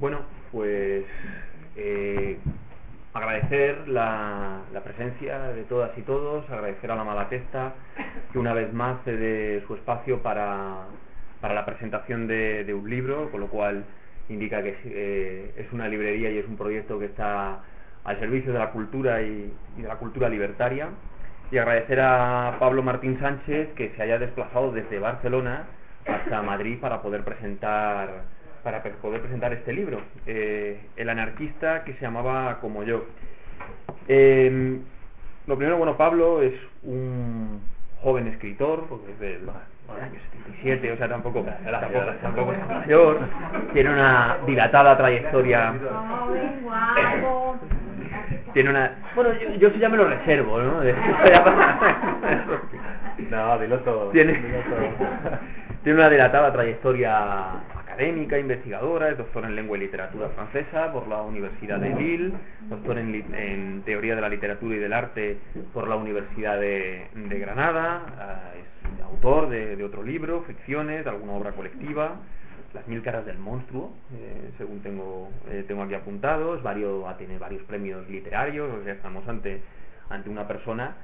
Bueno, pues eh, agradecer la, presencia de todas y todos, agradecer a la Malatesta que una vez más cede su espacio para, la presentación de, un libro, con lo cual indica que eh, es una librería y es un proyecto que está al servicio de la cultura y, de la cultura libertaria. Y agradecer a Pablo Martín Sánchez que se haya desplazado desde Barcelona hasta Madrid para poder presentar para poder presentar este libro, eh, El anarquista que se llamaba como yo. Em, lo primero, bueno, Pablo es un joven escritor, porque es del año 77, o sea, tampoco, tampoco, tampoco es mayor, tiene una dilatada trayectoria. Tiene una. Bueno, yo, yo ya me lo reservo, ¿no? no, dilo todo. Tiene, tiene una dilatada trayectoria académica, investigadora, es doctor en lengua y literatura francesa por la Universidad de Lille, doctor en, teoría de la literatura y del arte por la Universidad de, Granada, ah, es autor de, otro libro, ficciones, de alguna obra colectiva, Las mil caras del monstruo, eh, según tengo, eh, tengo aquí apuntados, varios, a tener varios premios literarios, o sea, estamos ante, ante una persona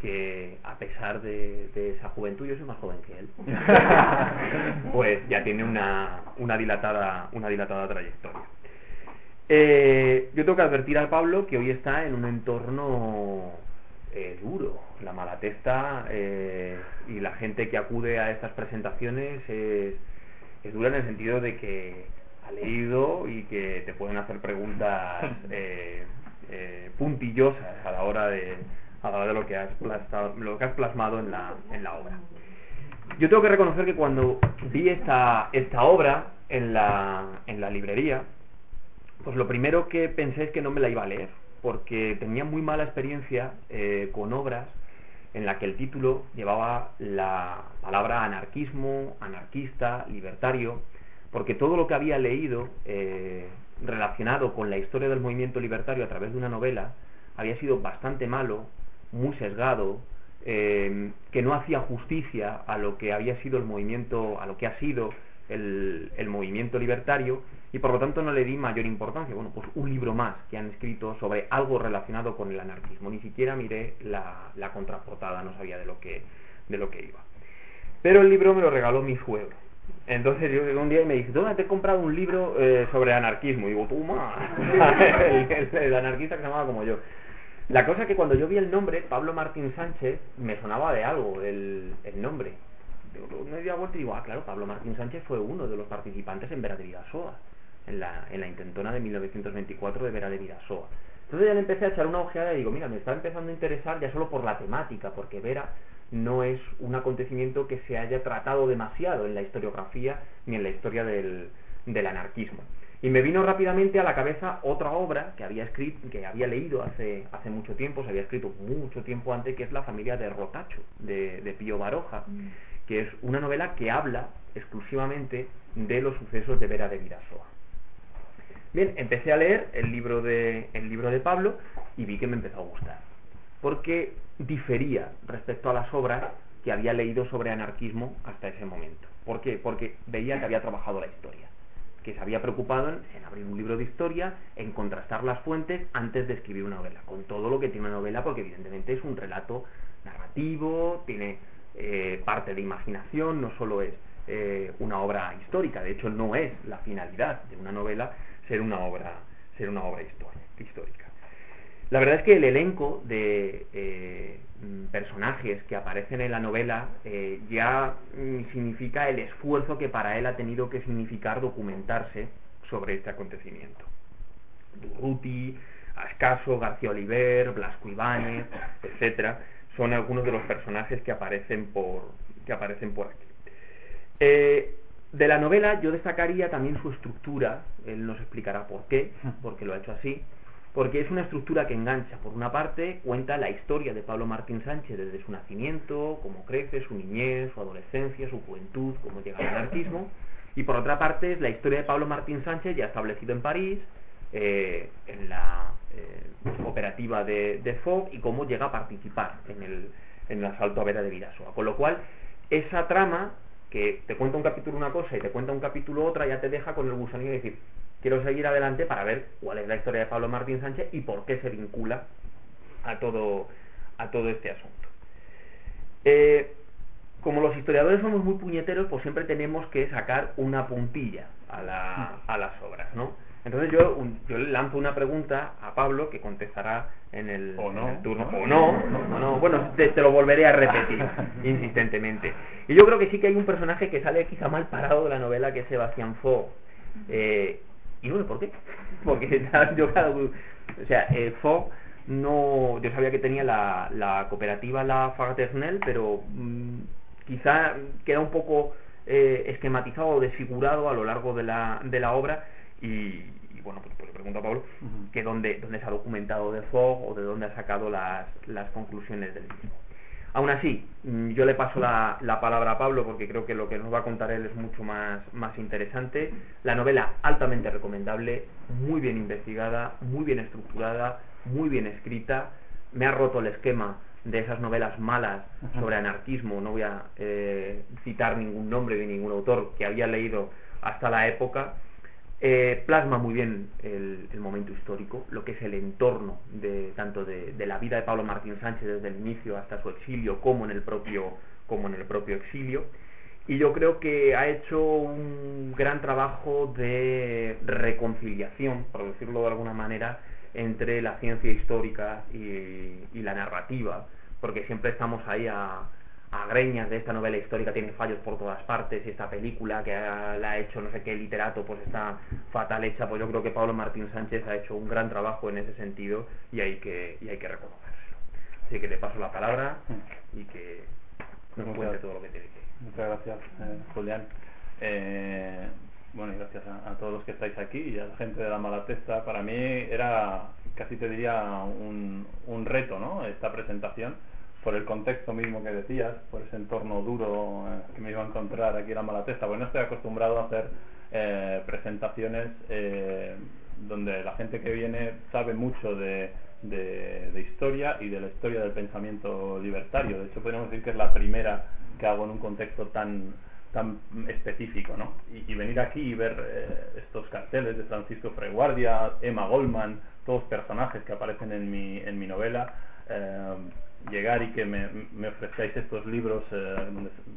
que a pesar de, esa juventud, yo soy más joven que él, pues ya tiene una, una, dilatada, una dilatada trayectoria. Eh, yo tengo que advertir al Pablo que hoy está en un entorno eh, duro. La malatesta eh, y la gente que acude a estas presentaciones es, es dura en el sentido de que ha leído y que te pueden hacer preguntas puntillosas a la hora de de lo que has plasmado, lo que has plasmado en la, en la obra. Yo tengo que reconocer que cuando vi esta, esta obra en la, en la librería, pues lo primero que pensé es que no me la iba a leer, porque tenía muy mala experiencia eh, con obras en la que el título llevaba la palabra anarquismo, anarquista, libertario, porque todo lo que había leído eh, relacionado con la historia del movimiento libertario a través de una novela había sido bastante malo muy sesgado, eh, que no hacía justicia a lo que había sido el movimiento, a lo que ha sido el, movimiento libertario, y por lo tanto no le di mayor importancia. Bueno, pues un libro más que han escrito sobre algo relacionado con el anarquismo. Ni siquiera miré la, la contraportada, no sabía de lo que, de lo que iba. Pero el libro me lo regaló mi suegro. Entonces yo un día me dice, ¿dónde te he comprado un libro eh, sobre anarquismo? Y digo, tú, el, el, anarquista que se llamaba como yo. La cosa es que cuando yo vi el nombre, Pablo Martín Sánchez, me sonaba de algo el, el nombre. Me di vuelta y digo, ah, claro, Pablo Martín Sánchez fue uno de los participantes en Vera de Vidasoa, en la, en la intentona de 1924 de Vera de Vidasoa. Entonces ya le empecé a echar una ojeada y digo, mira, me está empezando a interesar ya solo por la temática, porque Vera no es un acontecimiento que se haya tratado demasiado en la historiografía ni en la historia del, del anarquismo. Y me vino rápidamente a la cabeza otra obra que había escrito, que había leído hace, hace mucho tiempo, se había escrito mucho tiempo antes, que es La familia de Rotacho, de, de Pío Baroja, mm. que es una novela que habla exclusivamente de los sucesos de Vera de Virasoa. Bien, empecé a leer el libro de, el libro de Pablo y vi que me empezó a gustar, porque difería respecto a las obras que había leído sobre anarquismo hasta ese momento. ¿Por qué? Porque veía que había trabajado la historia que se había preocupado en, abrir un libro de historia, en contrastar las fuentes antes de escribir una novela, con todo lo que tiene una novela, porque evidentemente es un relato narrativo, tiene eh, parte de imaginación, no solo es eh, una obra histórica, de hecho no es la finalidad de una novela ser una obra, ser una obra histórica. La verdad es que el elenco de eh, personajes que aparecen en la novela eh, ya mm, significa el esfuerzo que para él ha tenido que significar documentarse sobre este acontecimiento. Durruti, Ascaso, García Oliver, Blasco Ibáñez, etcétera, son algunos de los personajes que aparecen por, que aparecen por aquí. Eh, de la novela yo destacaría también su estructura, él nos explicará por qué, porque lo ha hecho así, porque es una estructura que engancha. Por una parte, cuenta la historia de Pablo Martín Sánchez desde su nacimiento, cómo crece, su niñez, su adolescencia, su juventud, cómo llega al anarquismo, y por otra parte es la historia de Pablo Martín Sánchez ya establecido en París, eh, en la eh, operativa de, de Fogg y cómo llega a participar en el, asalto a Vera de Vidasoa. Con lo cual, esa trama que te cuenta un capítulo una cosa y te cuenta un capítulo otra, ya te deja con el gusanillo de decir, quiero seguir adelante para ver cuál es la historia de Pablo Martín Sánchez y por qué se vincula a todo, a todo este asunto. Eh, como los historiadores somos muy puñeteros, pues siempre tenemos que sacar una puntilla a, la, a las obras, ¿no? Entonces yo, yo le lanzo una pregunta a Pablo que contestará en el, o no, turno. O no, o no. Bueno, te, lo volveré a repetir insistentemente. Y yo creo que sí que hay un personaje que sale quizá mal parado de la novela, que es Sebastián Fo. Eh, y bueno, ¿por qué? Porque yo, o sea, eh, no, yo sabía que tenía la, la cooperativa La Fagaternel, pero mm, quizá queda un poco eh, esquematizado o desfigurado a lo largo de la, de la obra y, bueno, pues, pues, le pregunto a Pablo que dónde, dónde se ha documentado de Fogg o de dónde ha sacado las, las conclusiones del mismo. Aún así, mm, yo le paso la, la, palabra a Pablo porque creo que lo que nos va a contar él es mucho más, más interesante. La novela altamente recomendable, muy bien investigada, muy bien estructurada, muy bien escrita. Me ha roto el esquema de esas novelas malas sobre anarquismo. No voy a eh, citar ningún nombre de ningún autor que había leído hasta la época eh, plasma muy bien el, momento histórico, lo que es el entorno de tanto de, la vida de Pablo Martín Sánchez desde el inicio hasta su exilio, como en el propio, como en el propio exilio. Y yo creo que ha hecho un gran trabajo de reconciliación, por decirlo de alguna manera, entre la ciencia histórica y la narrativa, porque siempre estamos ahí a, a greñas de esta novela histórica tiene fallos por todas partes y esta película que la ha hecho no sé qué literato pues está fatal hecha pues yo creo que Pablo Martín Sánchez ha hecho un gran trabajo en ese sentido y hay que y hay que reconocérselo así que le paso la palabra y que nos cuente todo lo que tiene que muchas gracias eh, Julián. Eh, bueno y gracias a, todos los que estáis aquí y a la gente de la Malatesta para mí era casi te diría un, un reto no esta presentación por el contexto mismo que decías, por ese entorno duro eh, que me iba a encontrar aquí en la Malatesta, porque no estoy acostumbrado a hacer eh, presentaciones eh, donde la gente que viene sabe mucho de, historia y de la historia del pensamiento libertario. De hecho, podríamos decir que es la primera que hago en un contexto tan tan específico, ¿no? Y, venir aquí y ver estos carteles de Francisco Freguardia, Emma Goldman, todos personajes que aparecen en mi, en mi novela, llegar y que me, me ofrezcáis estos libros eh,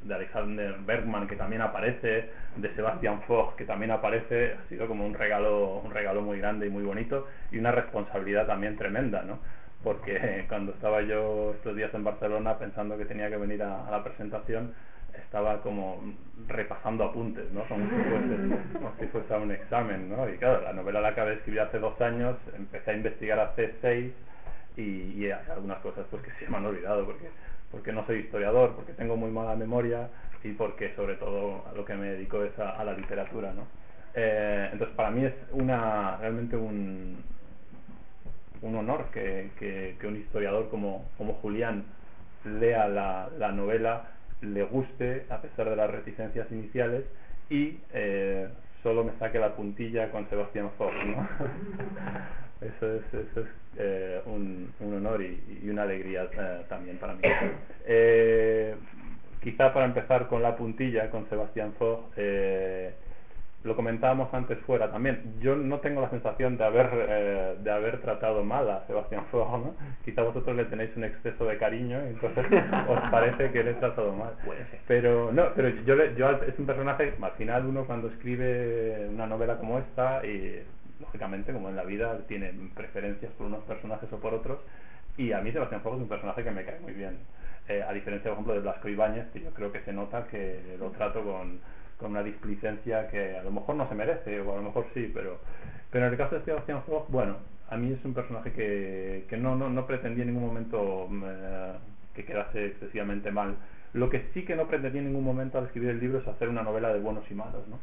de Alexander Bergman que también aparece, de Sebastian Fogg que también aparece, ha sido como un regalo, un regalo muy grande y muy bonito y una responsabilidad también tremenda, ¿no? Porque cuando estaba yo estos días en Barcelona pensando que tenía que venir a, la presentación, estaba como repasando apuntes, ¿no? Como si, fuese, como si fuese un examen, ¿no? Y claro, la novela la acabé de escribir hace dos años, empecé a investigar hace seis y, hay algunas cosas pues que se me han olvidado porque porque no soy historiador, porque tengo muy mala memoria y porque sobre todo lo que me dedico es a, la literatura, ¿no? Eh, entonces para mí es una realmente un, un honor que, que, un historiador como, como Julián lea la, la, novela, le guste a pesar de las reticencias iniciales y eh, solo me saque la puntilla con Sebastián ¿no? eso es, eso es eh, un, un, honor y, y una alegría eh, también para mí. Eh, quizá para empezar con la puntilla, con Sebastián Fogg, eh, lo comentábamos antes fuera también. Yo no tengo la sensación de haber eh, de haber tratado mal a Sebastián Fogg, ¿no? Quizá vosotros le tenéis un exceso de cariño y entonces os parece que le he tratado mal. Pero no, pero yo, yo es un personaje, al final uno cuando escribe una novela como esta y lógicamente, como en la vida, tiene preferencias por unos personajes o por otros. Y a mí Sebastián Fogg es un personaje que me cae muy bien. Eh, a diferencia, por ejemplo, de Blasco Ibáñez, que yo creo que se nota que lo trato con, con una displicencia que a lo mejor no se merece, o a lo mejor sí, pero, pero en el caso de Sebastián Fogg, bueno, a mí es un personaje que, que no, no, no pretendía en ningún momento eh, que quedase excesivamente mal Lo que sí que no pretendí en ningún momento al escribir el libro es hacer una novela de buenos y malos, ¿no?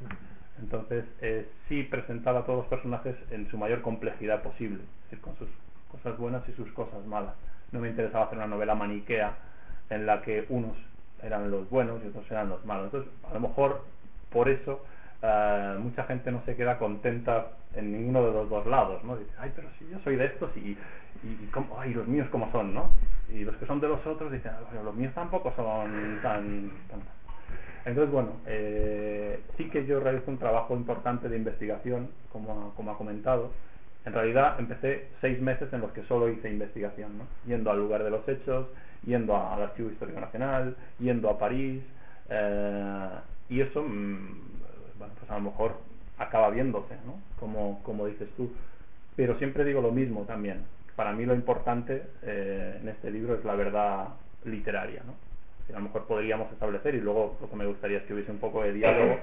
Entonces, eh, sí presentaba a todos los personajes en su mayor complejidad posible, es decir, con sus cosas buenas y sus cosas malas. No me interesaba hacer una novela maniquea en la que unos eran los buenos y otros eran los malos. Entonces, a lo mejor por eso eh, mucha gente no se queda contenta en ninguno de los dos lados, ¿no? Dice, ay, pero si yo soy de estos y, y, cómo, ay, los míos como son, ¿no? Y los que son de los otros dicen, los míos tampoco son tan entonces, bueno, eh, sí que yo realizo un trabajo importante de investigación, como, ha comentado. En realidad empecé seis meses en los que solo hice investigación, ¿no? yendo al lugar de los hechos, yendo al Archivo Histórico Nacional, yendo a París, eh, y eso, mm, bueno, pues a lo mejor acaba viéndose, ¿no? como, como dices tú. Pero siempre digo lo mismo también. Para mí lo importante eh, en este libro es la verdad literaria, ¿no? A lo mejor podríamos establecer y luego lo que me gustaría es que hubiese un poco de diálogo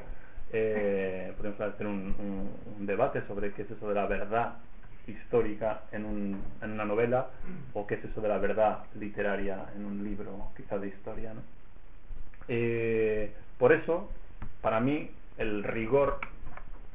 eh, podemos hacer un, un, debate sobre qué es eso de la verdad histórica en, un, en una novela o qué es eso de la verdad literaria en un libro quizás de historia ¿no? eh, por eso para mí el rigor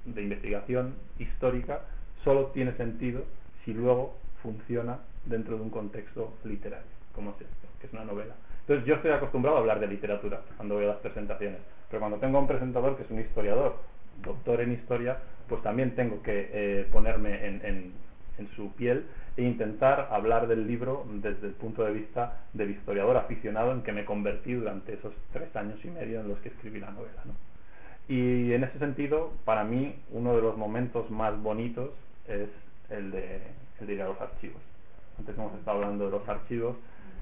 de investigación histórica solo tiene sentido si luego funciona dentro de un contexto literario como es esto, que es una novela entonces yo estoy acostumbrado a hablar de literatura cuando voy a las presentaciones, pero cuando tengo un presentador que es un historiador, doctor en historia, pues también tengo que eh, ponerme en, su piel e intentar hablar del libro desde el punto de vista del historiador aficionado en que me convertí durante esos tres años y medio en los que escribí la novela. ¿no? Y en ese sentido, para mí, uno de los momentos más bonitos es el de, el de ir a los archivos. Antes hemos estado hablando de los archivos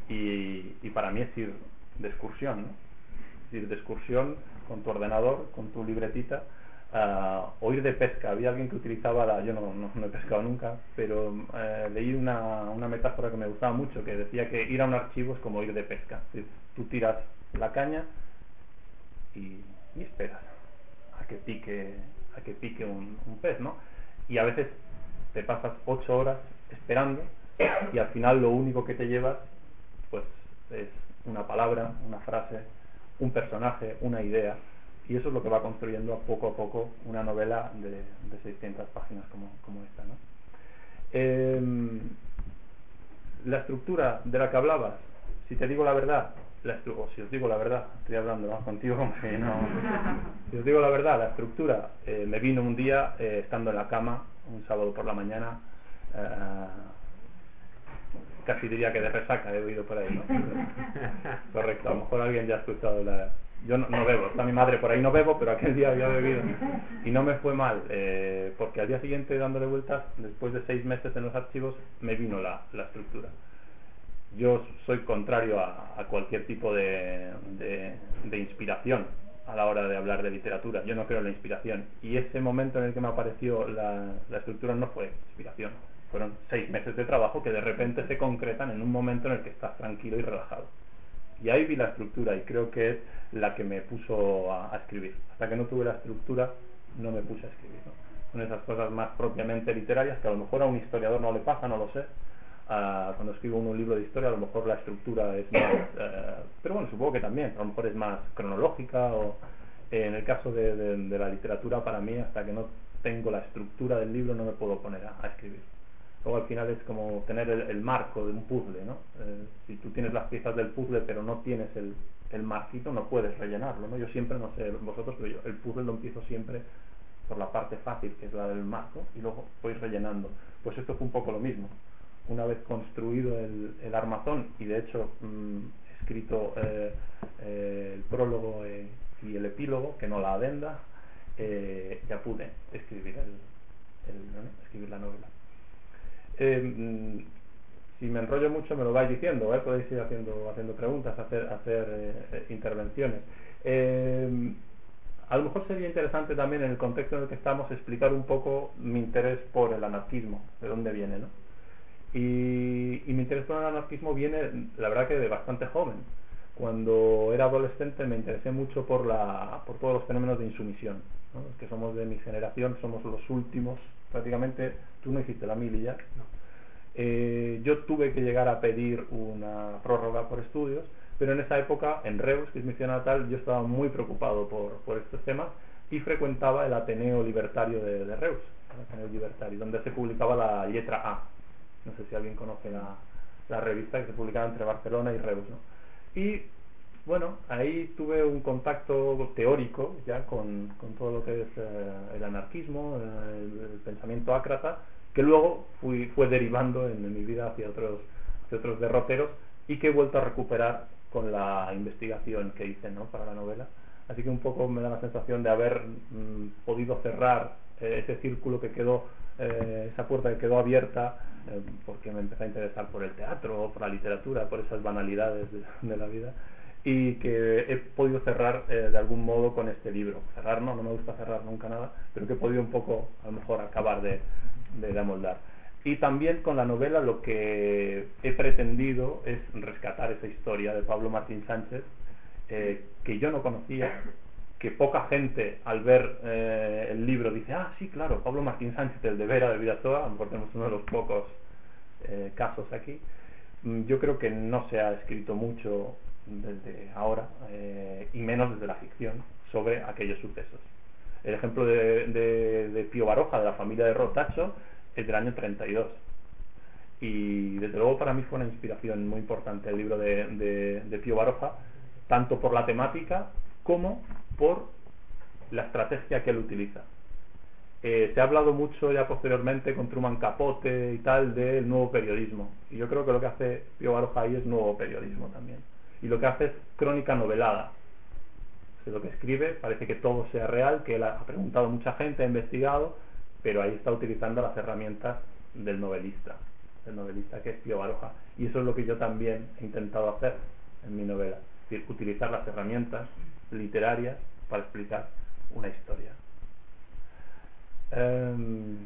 y, y para mí es ir de excursión, ¿no? ir de excursión con tu ordenador, con tu libretita, uh, o ir de pesca. Había alguien que utilizaba la, yo no, no, he pescado nunca, pero uh, leí una, una metáfora que me gustaba mucho, que decía que ir a un archivo es como ir de pesca. Es tú tiras la caña y, y esperas a que pique, a que pique un, un pez, ¿no? Y a veces te pasas ocho horas esperando y al final lo único que te llevas pues es una palabra, una frase, un personaje, una idea, y eso es lo que va construyendo poco a poco una novela de, de 600 páginas como, esta. ¿no? Eh, la estructura de la que hablabas, si te digo la verdad, la o si os digo la verdad, estoy hablando contigo no. Si os digo la verdad, la estructura eh, me vino un día eh, estando en la cama, un sábado por la mañana, eh, casi diría que de resaca he oído por ahí, ¿no? Correcto, a lo mejor alguien ya ha escuchado la... Yo no, no, bebo, está mi madre por ahí, no bebo, pero aquel día había bebido. Y no me fue mal, eh, porque al día siguiente dándole vueltas, después de seis meses en los archivos, me vino la, la estructura. Yo soy contrario a, a cualquier tipo de, de, de inspiración a la hora de hablar de literatura. Yo no creo en la inspiración. Y ese momento en el que me apareció la, la estructura no fue inspiración fueron seis meses de trabajo que de repente se concretan en un momento en el que estás tranquilo y relajado. Y ahí vi la estructura y creo que es la que me puso a, escribir. Hasta que no tuve la estructura, no me puse a escribir. Son esas cosas más propiamente literarias que a lo mejor a un historiador no le pasa, no lo sé. Uh, cuando escribo un libro de historia, a lo mejor la estructura es más. Uh, pero bueno, supongo que también, a lo mejor es más cronológica o. Eh, en el caso de, la literatura, para mí, hasta que no tengo la estructura del libro, no me puedo poner a escribir. Luego al final es como tener el, marco de un puzzle, ¿no? Eh, si tú tienes las piezas del puzzle pero no tienes el, el marquito, no puedes rellenarlo, ¿no? Yo siempre, no sé vosotros, pero yo el puzzle lo empiezo siempre por la parte fácil, que es la del marco, y luego voy rellenando. Pues esto fue un poco lo mismo. Una vez construido el, el armazón, y de hecho mmm, escrito eh, eh, el prólogo y el epílogo, que no la adenda, ya pude escribir, el, escribir la novela. Eh, si me enrollo mucho me lo vais diciendo, ¿eh? podéis ir haciendo, haciendo preguntas, hacer, hacer eh, intervenciones. Eh, a lo mejor sería interesante también en el contexto en el que estamos explicar un poco mi interés por el anarquismo, de dónde viene, ¿no? Y, y mi interés por el anarquismo viene, la verdad que de bastante joven. Cuando era adolescente me interesé mucho por, la, por todos los fenómenos de insumisión, ¿no? Los que somos de mi generación, somos los últimos prácticamente tú no hiciste la mili ya. No. Eh, yo tuve que llegar a pedir una prórroga por estudios, Pero en esa época, en Reus, que es mi ciudad natal, yo estaba muy preocupado por, por estos temas y frecuentaba el Ateneo Libertario de, de Reus, el Ateneo Libertario, donde se publicaba la letra A. No sé si alguien conoce la, la revista que se publicaba entre Barcelona y Reus. ¿no? Y bueno, ahí tuve un contacto teórico ya con, todo lo que es eh, el anarquismo, eh, el, pensamiento ácrata, que luego fui, fue derivando en, mi vida hacia otros, hacia otros derroteros y que he vuelto a recuperar con la investigación que hice ¿no? para la novela. Así que un poco me da la sensación de haber mm, podido cerrar eh, ese círculo que quedó, eh, esa puerta que quedó abierta porque me empecé a interesar por el teatro, por la literatura, por esas banalidades de, de la vida y que he podido cerrar eh, de algún modo con este libro. Cerrar no, no me gusta cerrar nunca nada, pero que he podido un poco, a lo mejor, acabar de, de amoldar. Y también con la novela lo que he pretendido es rescatar esa historia de Pablo Martín Sánchez, eh, que yo no conocía, que poca gente al ver eh, el libro dice, ah, sí, claro, Pablo Martín Sánchez, el de Vera de Vidasoa, a lo tenemos uno de los pocos eh, casos aquí. Mm, Yo creo que no se ha escrito mucho desde ahora, eh, y menos desde la ficción, sobre aquellos sucesos. El ejemplo de, Pío Baroja, de la familia de Rotacho, es del año 32. Y desde luego para mí fue una inspiración muy importante el libro de Pío Baroja, tanto por la temática como por la estrategia que él utiliza. Eh, se ha hablado mucho ya posteriormente con Truman Capote y tal del nuevo periodismo. Y yo creo que lo que hace Pío Baroja ahí es nuevo periodismo también. Y lo que hace es crónica novelada. Sea, lo que escribe parece que todo sea real, que él ha preguntado a mucha gente, ha investigado, pero ahí está utilizando las herramientas del novelista, del novelista que es Pío Baroja. Y eso es lo que yo también he intentado hacer en mi novela, es decir, utilizar las herramientas literarias para explicar una historia. Um,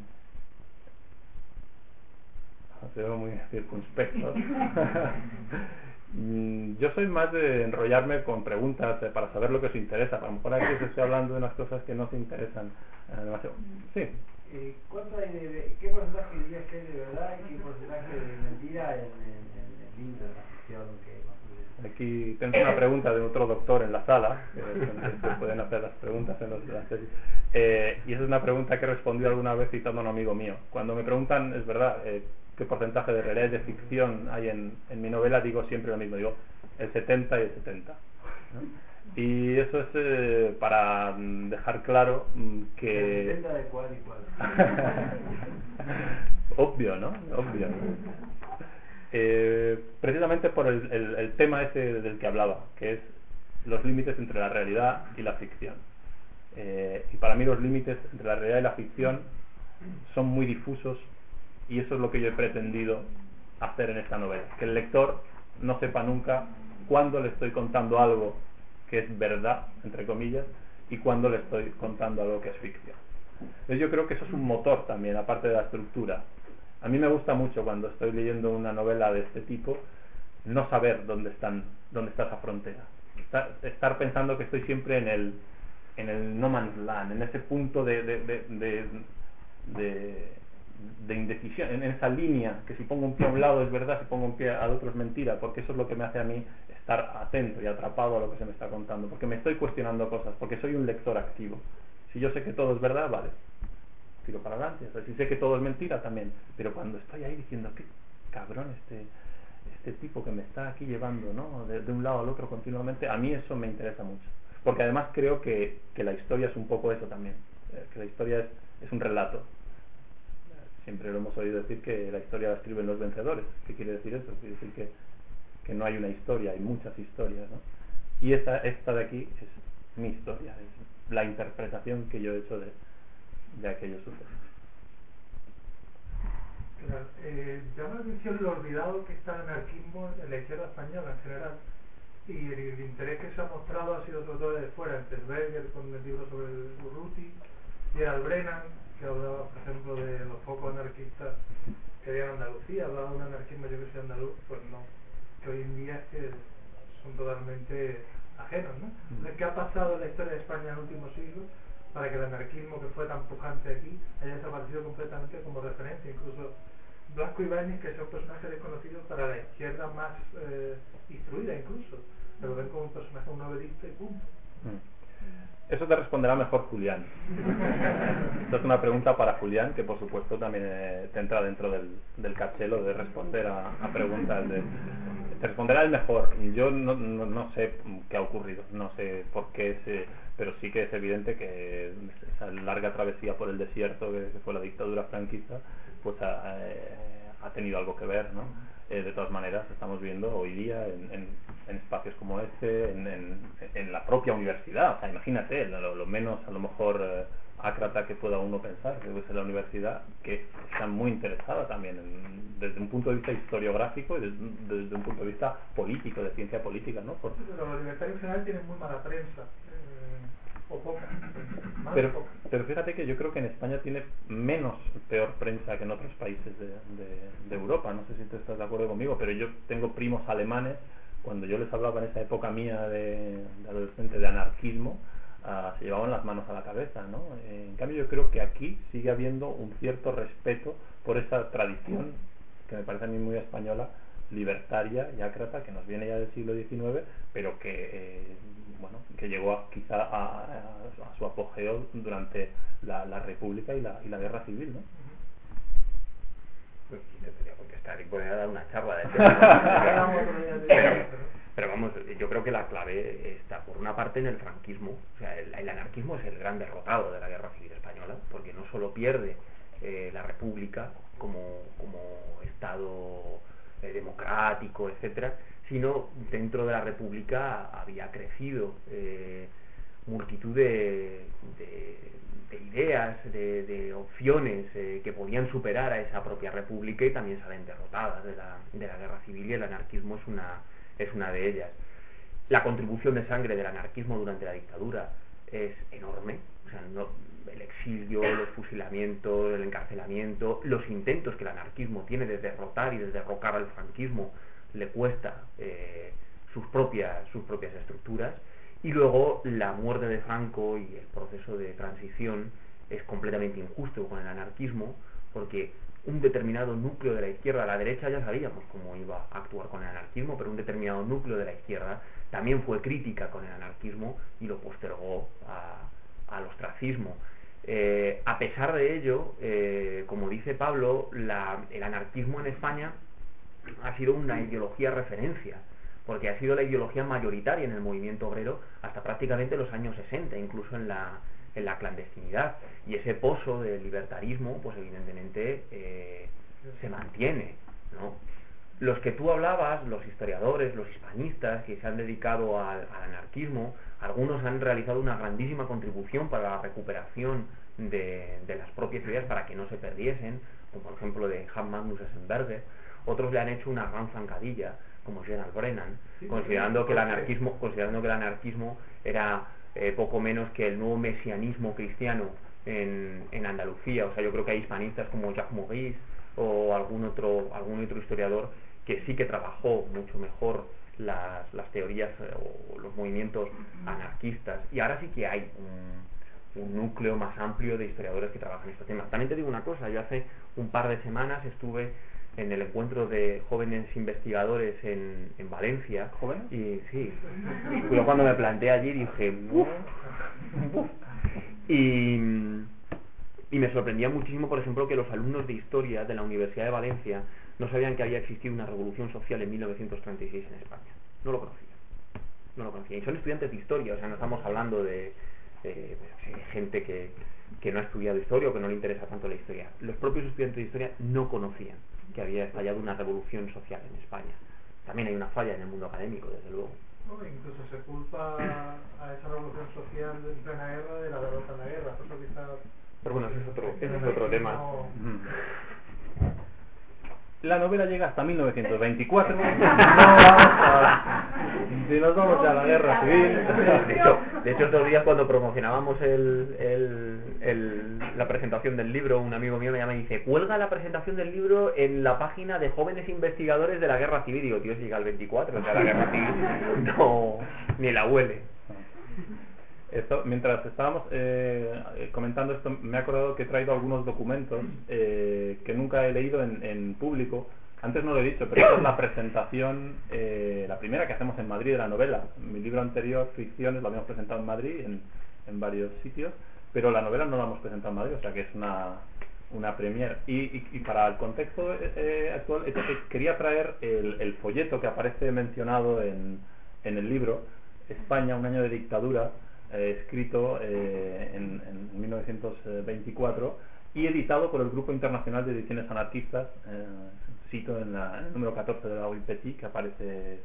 se veo muy circunspecto. Mm, Yo soy más de enrollarme con preguntas eh, para saber lo que os interesa. A lo mejor aquí os estoy hablando de unas cosas que no os interesan eh, demasiado. Sí. Eh, ¿cuánto de, de- ¿Qué porcentaje dirías que es de verdad y qué porcentaje de mentira en, el libro, en la ficción que? Aquí tenemos una pregunta de otro doctor en la sala, que se pueden hacer las preguntas en los, las series. Eh, y esa es una pregunta que he respondido alguna vez citando a un amigo mío. Cuando me preguntan, es verdad, eh, qué porcentaje de realidad de ficción hay en, en mi novela, digo siempre lo mismo, digo el 70 y el 70. ¿no? Y eso es eh, para dejar claro mm, que... Depende de cuál y cuál. Obvio, ¿no? Obvio. Eh, precisamente por el, tema ese del que hablaba, que es los límites entre la realidad y la ficción. Eh, y para mí los límites entre la realidad y la ficción son muy difusos y eso es lo que yo he pretendido hacer en esta novela. Que el lector no sepa nunca cuándo le estoy contando algo que es verdad, entre comillas, y cuándo le estoy contando algo que es ficción. Entonces yo creo que eso es un motor también, aparte de la estructura. A mí me gusta mucho cuando estoy leyendo una novela de este tipo, no saber dónde están, dónde está esa frontera. Estar, estar pensando que estoy siempre en el, en el no man's land, en ese punto de, de, de, de, de- de indecisión, en esa línea, que si pongo un pie a un lado es verdad, si pongo un pie al otro es mentira, porque eso es lo que me hace a mí estar atento y atrapado a lo que se me está contando, porque me estoy cuestionando cosas, porque soy un lector activo. Si yo sé que todo es verdad, vale, tiro para adelante. O sea, si sé que todo es mentira también, pero cuando estoy ahí diciendo qué cabrón este este tipo que me está aquí llevando, ¿no? De, de un lado al otro continuamente, a mí eso me interesa mucho, porque además creo que, que la historia es un poco eso también, eh, que la historia es, es un relato. Siempre lo hemos oído decir que la historia la escriben los vencedores. ¿Qué quiere decir eso? Quiere decir que, que no hay una historia, hay muchas historias, ¿no? Y esta, esta de aquí es mi historia, es la interpretación que yo he hecho de, de aquellos sucesos. Claro, eh, llama la atención lo olvidado que está el anarquismo en la izquierda española en general y el, el interés que se ha mostrado ha sido sobre todo de fuera, entre Berger con el libro sobre el Urruti, Gerald Brennan, que hablaba, por ejemplo, de los focos anarquistas que había en Andalucía, hablaba de un anarquismo yo que sé andaluz, pues no, que hoy en día es que son totalmente ajenos, ¿no? Entonces, ¿Qué ha pasado en la historia de España en el último siglo para que el anarquismo que fue tan pujante aquí haya desaparecido completamente como referencia? Incluso Blasco Ibáñez, que es un personaje desconocido para la izquierda más eh, instruida incluso. te lo ven como un personaje, un novelista y punto. Mm. Eso te responderá mejor Julián. Esta es una pregunta para Julián, que por supuesto también eh, te entra dentro del, del cachelo de responder a, a preguntas. De, te responderá el mejor. Yo no, no, no sé qué ha ocurrido, no sé por qué, se, pero sí que es evidente que esa larga travesía por el desierto que fue la dictadura franquista, pues eh, ha tenido algo que ver, ¿no? Eh, de todas maneras, estamos viendo hoy día en, en, en espacios como este, en, en, la propia universidad, o sea, imagínate, lo, lo menos a lo mejor eh, ácrata que pueda uno pensar, que es la universidad, que está muy interesada también en, desde un punto de vista historiográfico y desde, desde, un punto de vista político, de ciencia política, ¿no? Por... Pero los universitarios en general tienen muy mala prensa. Eh, o poca. Más Pero, poca. pero fíjate que yo creo que en España tiene menos peor prensa que en otros países de, de, de Europa. No sé si tú estás de acuerdo conmigo, pero yo tengo primos alemanes. Cuando yo les hablaba en esa época mía de, de adolescente de anarquismo, uh, se llevaban las manos a la cabeza, ¿no? En cambio, yo creo que aquí sigue habiendo un cierto respeto por esa tradición que me parece a mí muy española, libertaria y ácrata, que nos viene ya del siglo XIX, pero que eh, bueno, que llegó a, quizá a, a, a, su apogeo durante la, la República y la, y la Guerra Civil, ¿no? Pues, yo te voy a contestar y podría dar una charla de pero, pero vamos, yo creo que la clave está por una parte en el franquismo, o sea, el, el anarquismo es el gran derrotado de la Guerra Civil Española, porque no solo pierde eh, la República como, como Estado eh, democrático, etcétera, sino dentro de la República había crecido eh, multitud de, de, de ideas, de, de opciones eh, que podían superar a esa propia República y también salen derrotadas de la, de la guerra civil y el anarquismo es una, es una de ellas. La contribución de sangre del anarquismo durante la dictadura es enorme, o sea, no, el exilio, los fusilamientos, el encarcelamiento, los intentos que el anarquismo tiene de derrotar y de derrocar al franquismo, le cuesta eh, sus propias sus propias estructuras y luego la muerte de Franco y el proceso de transición es completamente injusto con el anarquismo porque un determinado núcleo de la izquierda, la derecha ya sabíamos cómo iba a actuar con el anarquismo, pero un determinado núcleo de la izquierda también fue crítica con el anarquismo y lo postergó a, al ostracismo. Eh, a pesar de ello, eh, como dice Pablo, el anarquismo en España ha sido una ideología referencia, porque ha sido la ideología mayoritaria en el movimiento obrero hasta prácticamente los años 60, incluso en la, en la clandestinidad. Y ese pozo del libertarismo, pues evidentemente eh, se mantiene. Los que tú hablabas, los historiadores, los hispanistas que se han dedicado al anarquismo, algunos han realizado una grandísima contribución para la recuperación de, de, las propias ideas para que no se perdiesen, como por ejemplo de Hans Magnus Essenberger, otros le han hecho una gran zancadilla, como Gerald Brennan, sí, considerando que el anarquismo, considerando que el anarquismo era eh, poco menos que el nuevo mesianismo cristiano en, en Andalucía, o sea, yo creo que hay hispanistas como Jacques Maurice o algún otro, algún otro historiador que sí que trabajó mucho mejor las, las teorías eh, o los movimientos anarquistas y ahora sí que hay un, un, núcleo más amplio de historiadores que trabajan en estos temas. También te digo una cosa, yo hace un par de semanas estuve en el encuentro de jóvenes investigadores en, en Valencia. ¿Joven? Y sí, yo cuando me planteé allí dije, ¡Buf! ¡Buf! Y, y me sorprendía muchísimo, por ejemplo, que los alumnos de historia de la Universidad de Valencia no sabían que había existido una revolución social en 1936 en España. No lo conocían. No lo conocían. Y son estudiantes de historia, o sea, no estamos hablando de, de, de gente que, que no ha estudiado historia o que no le interesa tanto la historia. Los propios estudiantes de historia no conocían que había estallado una revolución social en España. También hay una falla en el mundo académico, desde luego. No, incluso se culpa a esa revolución social en plena guerra de la derrota en la guerra. Eso Pero bueno, ese es otro, ese es otro tema. No, La novela llega hasta 1924. No vamos a... Si nos vamos ya a la guerra civil. De hecho, de hecho otros días cuando promocionábamos el, el, el, la presentación del libro, un amigo mío me llama y dice, cuelga la presentación del libro en la página de jóvenes investigadores de la guerra civil. Y digo, tío, si llega el 24, o sea, la guerra civil no, ni la huele. Mientras estábamos eh, comentando esto, me he acordado que he traído algunos documentos eh, que nunca he leído en, en público, Antes no lo he dicho, pero esta es la presentación, eh, la primera que hacemos en Madrid de la novela. Mi libro anterior, Ficciones, lo habíamos presentado en Madrid, en, varios sitios, pero la novela no la hemos presentado en Madrid, o sea que es una, una premier. Y, y, y para el contexto eh, eh, actual, quería traer el, el folleto que aparece mencionado en, en el libro, España, un año de dictadura, escrito eh, en, en 1924 y editado por el Grupo Internacional de Ediciones Anarquistas, eh, cito en, la, en el número 14 de la OIPETI, que aparece,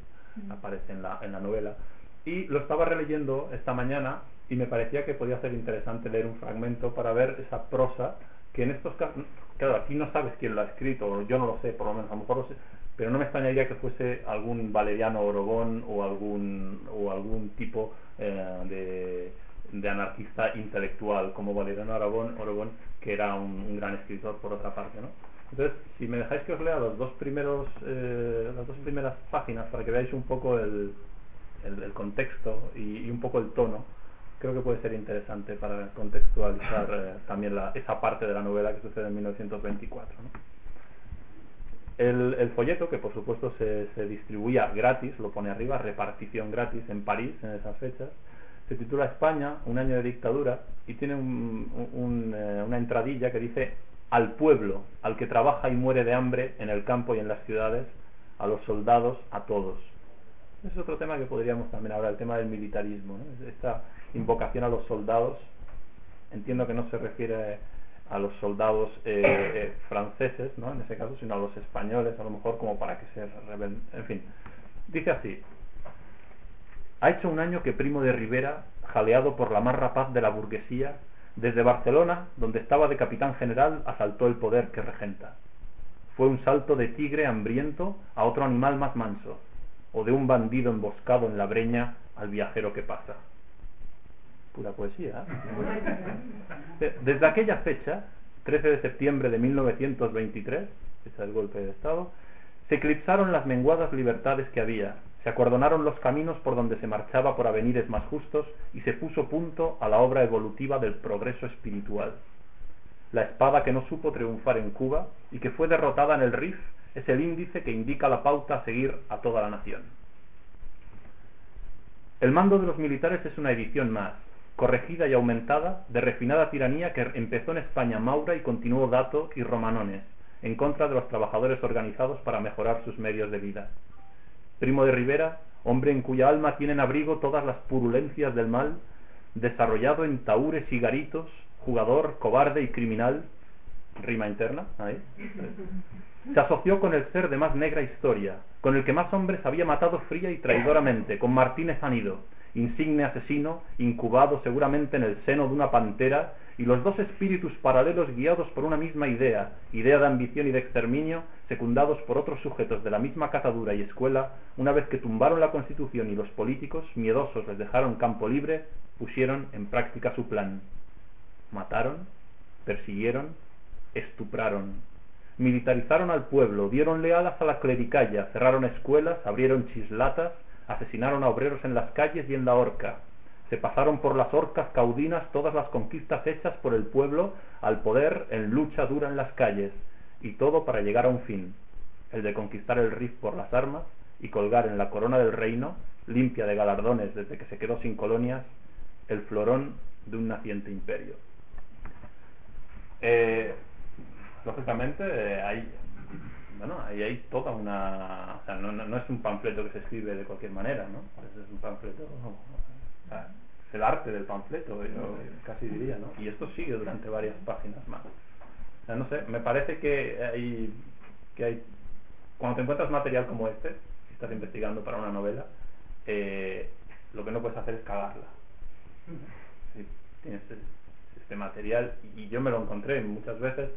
aparece en, la, en la novela. Y lo estaba releyendo esta mañana y me parecía que podía ser interesante leer un fragmento para ver esa prosa que en estos casos, claro, aquí no sabes quién lo ha escrito, yo no lo sé, por lo menos, a lo mejor lo sé, pero no me extrañaría que fuese algún Valeriano Orogón o algún, o algún tipo eh, de, anarquista intelectual como Valeriano Orogón, Orogón que era un, gran escritor por otra parte, ¿no? Entonces, si me dejáis que os lea los dos primeros, eh, las dos primeras páginas para que veáis un poco el, el, contexto y, y, un poco el tono, creo que puede ser interesante para contextualizar eh, también la, esa parte de la novela que sucede en 1924. ¿no? El, el, folleto, que por supuesto se, se, distribuía gratis, lo pone arriba, repartición gratis en París en esas fechas, se titula España, un año de dictadura, y tiene un, un, eh, una entradilla que dice al pueblo, al que trabaja y muere de hambre en el campo y en las ciudades, a los soldados, a todos. Es otro tema que podríamos también hablar, el tema del militarismo, ¿no? esta invocación a los soldados, entiendo que no se refiere a los soldados eh, eh, franceses, ¿no? en ese caso, sino a los españoles, a lo mejor como para que se rebelen. En fin, dice así: Ha hecho un año que Primo de Rivera, jaleado por la más rapaz de la burguesía, desde Barcelona, donde estaba de capitán general, asaltó el poder que regenta. Fue un salto de tigre hambriento a otro animal más manso, o de un bandido emboscado en la breña al viajero que pasa ¿eh? Desde aquella fecha, 13 de septiembre de 1923, fecha del golpe de Estado, se eclipsaron las menguadas libertades que había, se acordonaron los caminos por donde se marchaba por avenires más justos y se puso punto a la obra evolutiva del progreso espiritual. La espada que no supo triunfar en Cuba y que fue derrotada en el RIF es el índice que indica la pauta a seguir a toda la nación. El mando de los militares es una edición más, corregida y aumentada de refinada tiranía que empezó en España Maura y continuó Dato y Romanones, en contra de los trabajadores organizados para mejorar sus medios de vida. Primo de Rivera, hombre en cuya alma tienen abrigo todas las purulencias del mal, desarrollado en taúres y garitos, jugador, cobarde y criminal, rima interna, ahí, se asoció con el ser de más negra historia, con el que más hombres había matado fría y traidoramente, con Martínez Anido, insigne asesino, incubado seguramente en el seno de una pantera, y los dos espíritus paralelos guiados por una misma idea, idea de ambición y de exterminio, secundados por otros sujetos de la misma cazadura y escuela, una vez que tumbaron la Constitución y los políticos, miedosos, les dejaron campo libre, pusieron en práctica su plan. Mataron, persiguieron, estupraron, militarizaron al pueblo, dieronle alas a la clericalla, cerraron escuelas, abrieron chislatas, asesinaron a obreros en las calles y en la horca. Se pasaron por las horcas caudinas todas las conquistas hechas por el pueblo al poder en lucha dura en las calles, y todo para llegar a un fin, el de conquistar el RIF por las armas y colgar en la corona del reino, limpia de galardones desde que se quedó sin colonias, el florón de un naciente imperio. Eh, lógicamente eh, hay bueno, ahí hay toda una... O sea, no, no, no, es un panfleto que se escribe de cualquier manera, ¿no? Es un panfleto... O sea, es el arte del panfleto, yo casi diría, ¿no? Y esto sigue durante varias páginas más. O sea, no sé, me parece que hay... Que hay cuando te encuentras material como este, si estás investigando para una novela, eh, lo que no puedes hacer es cagarla. Si tienes este material, y yo me lo encontré muchas veces,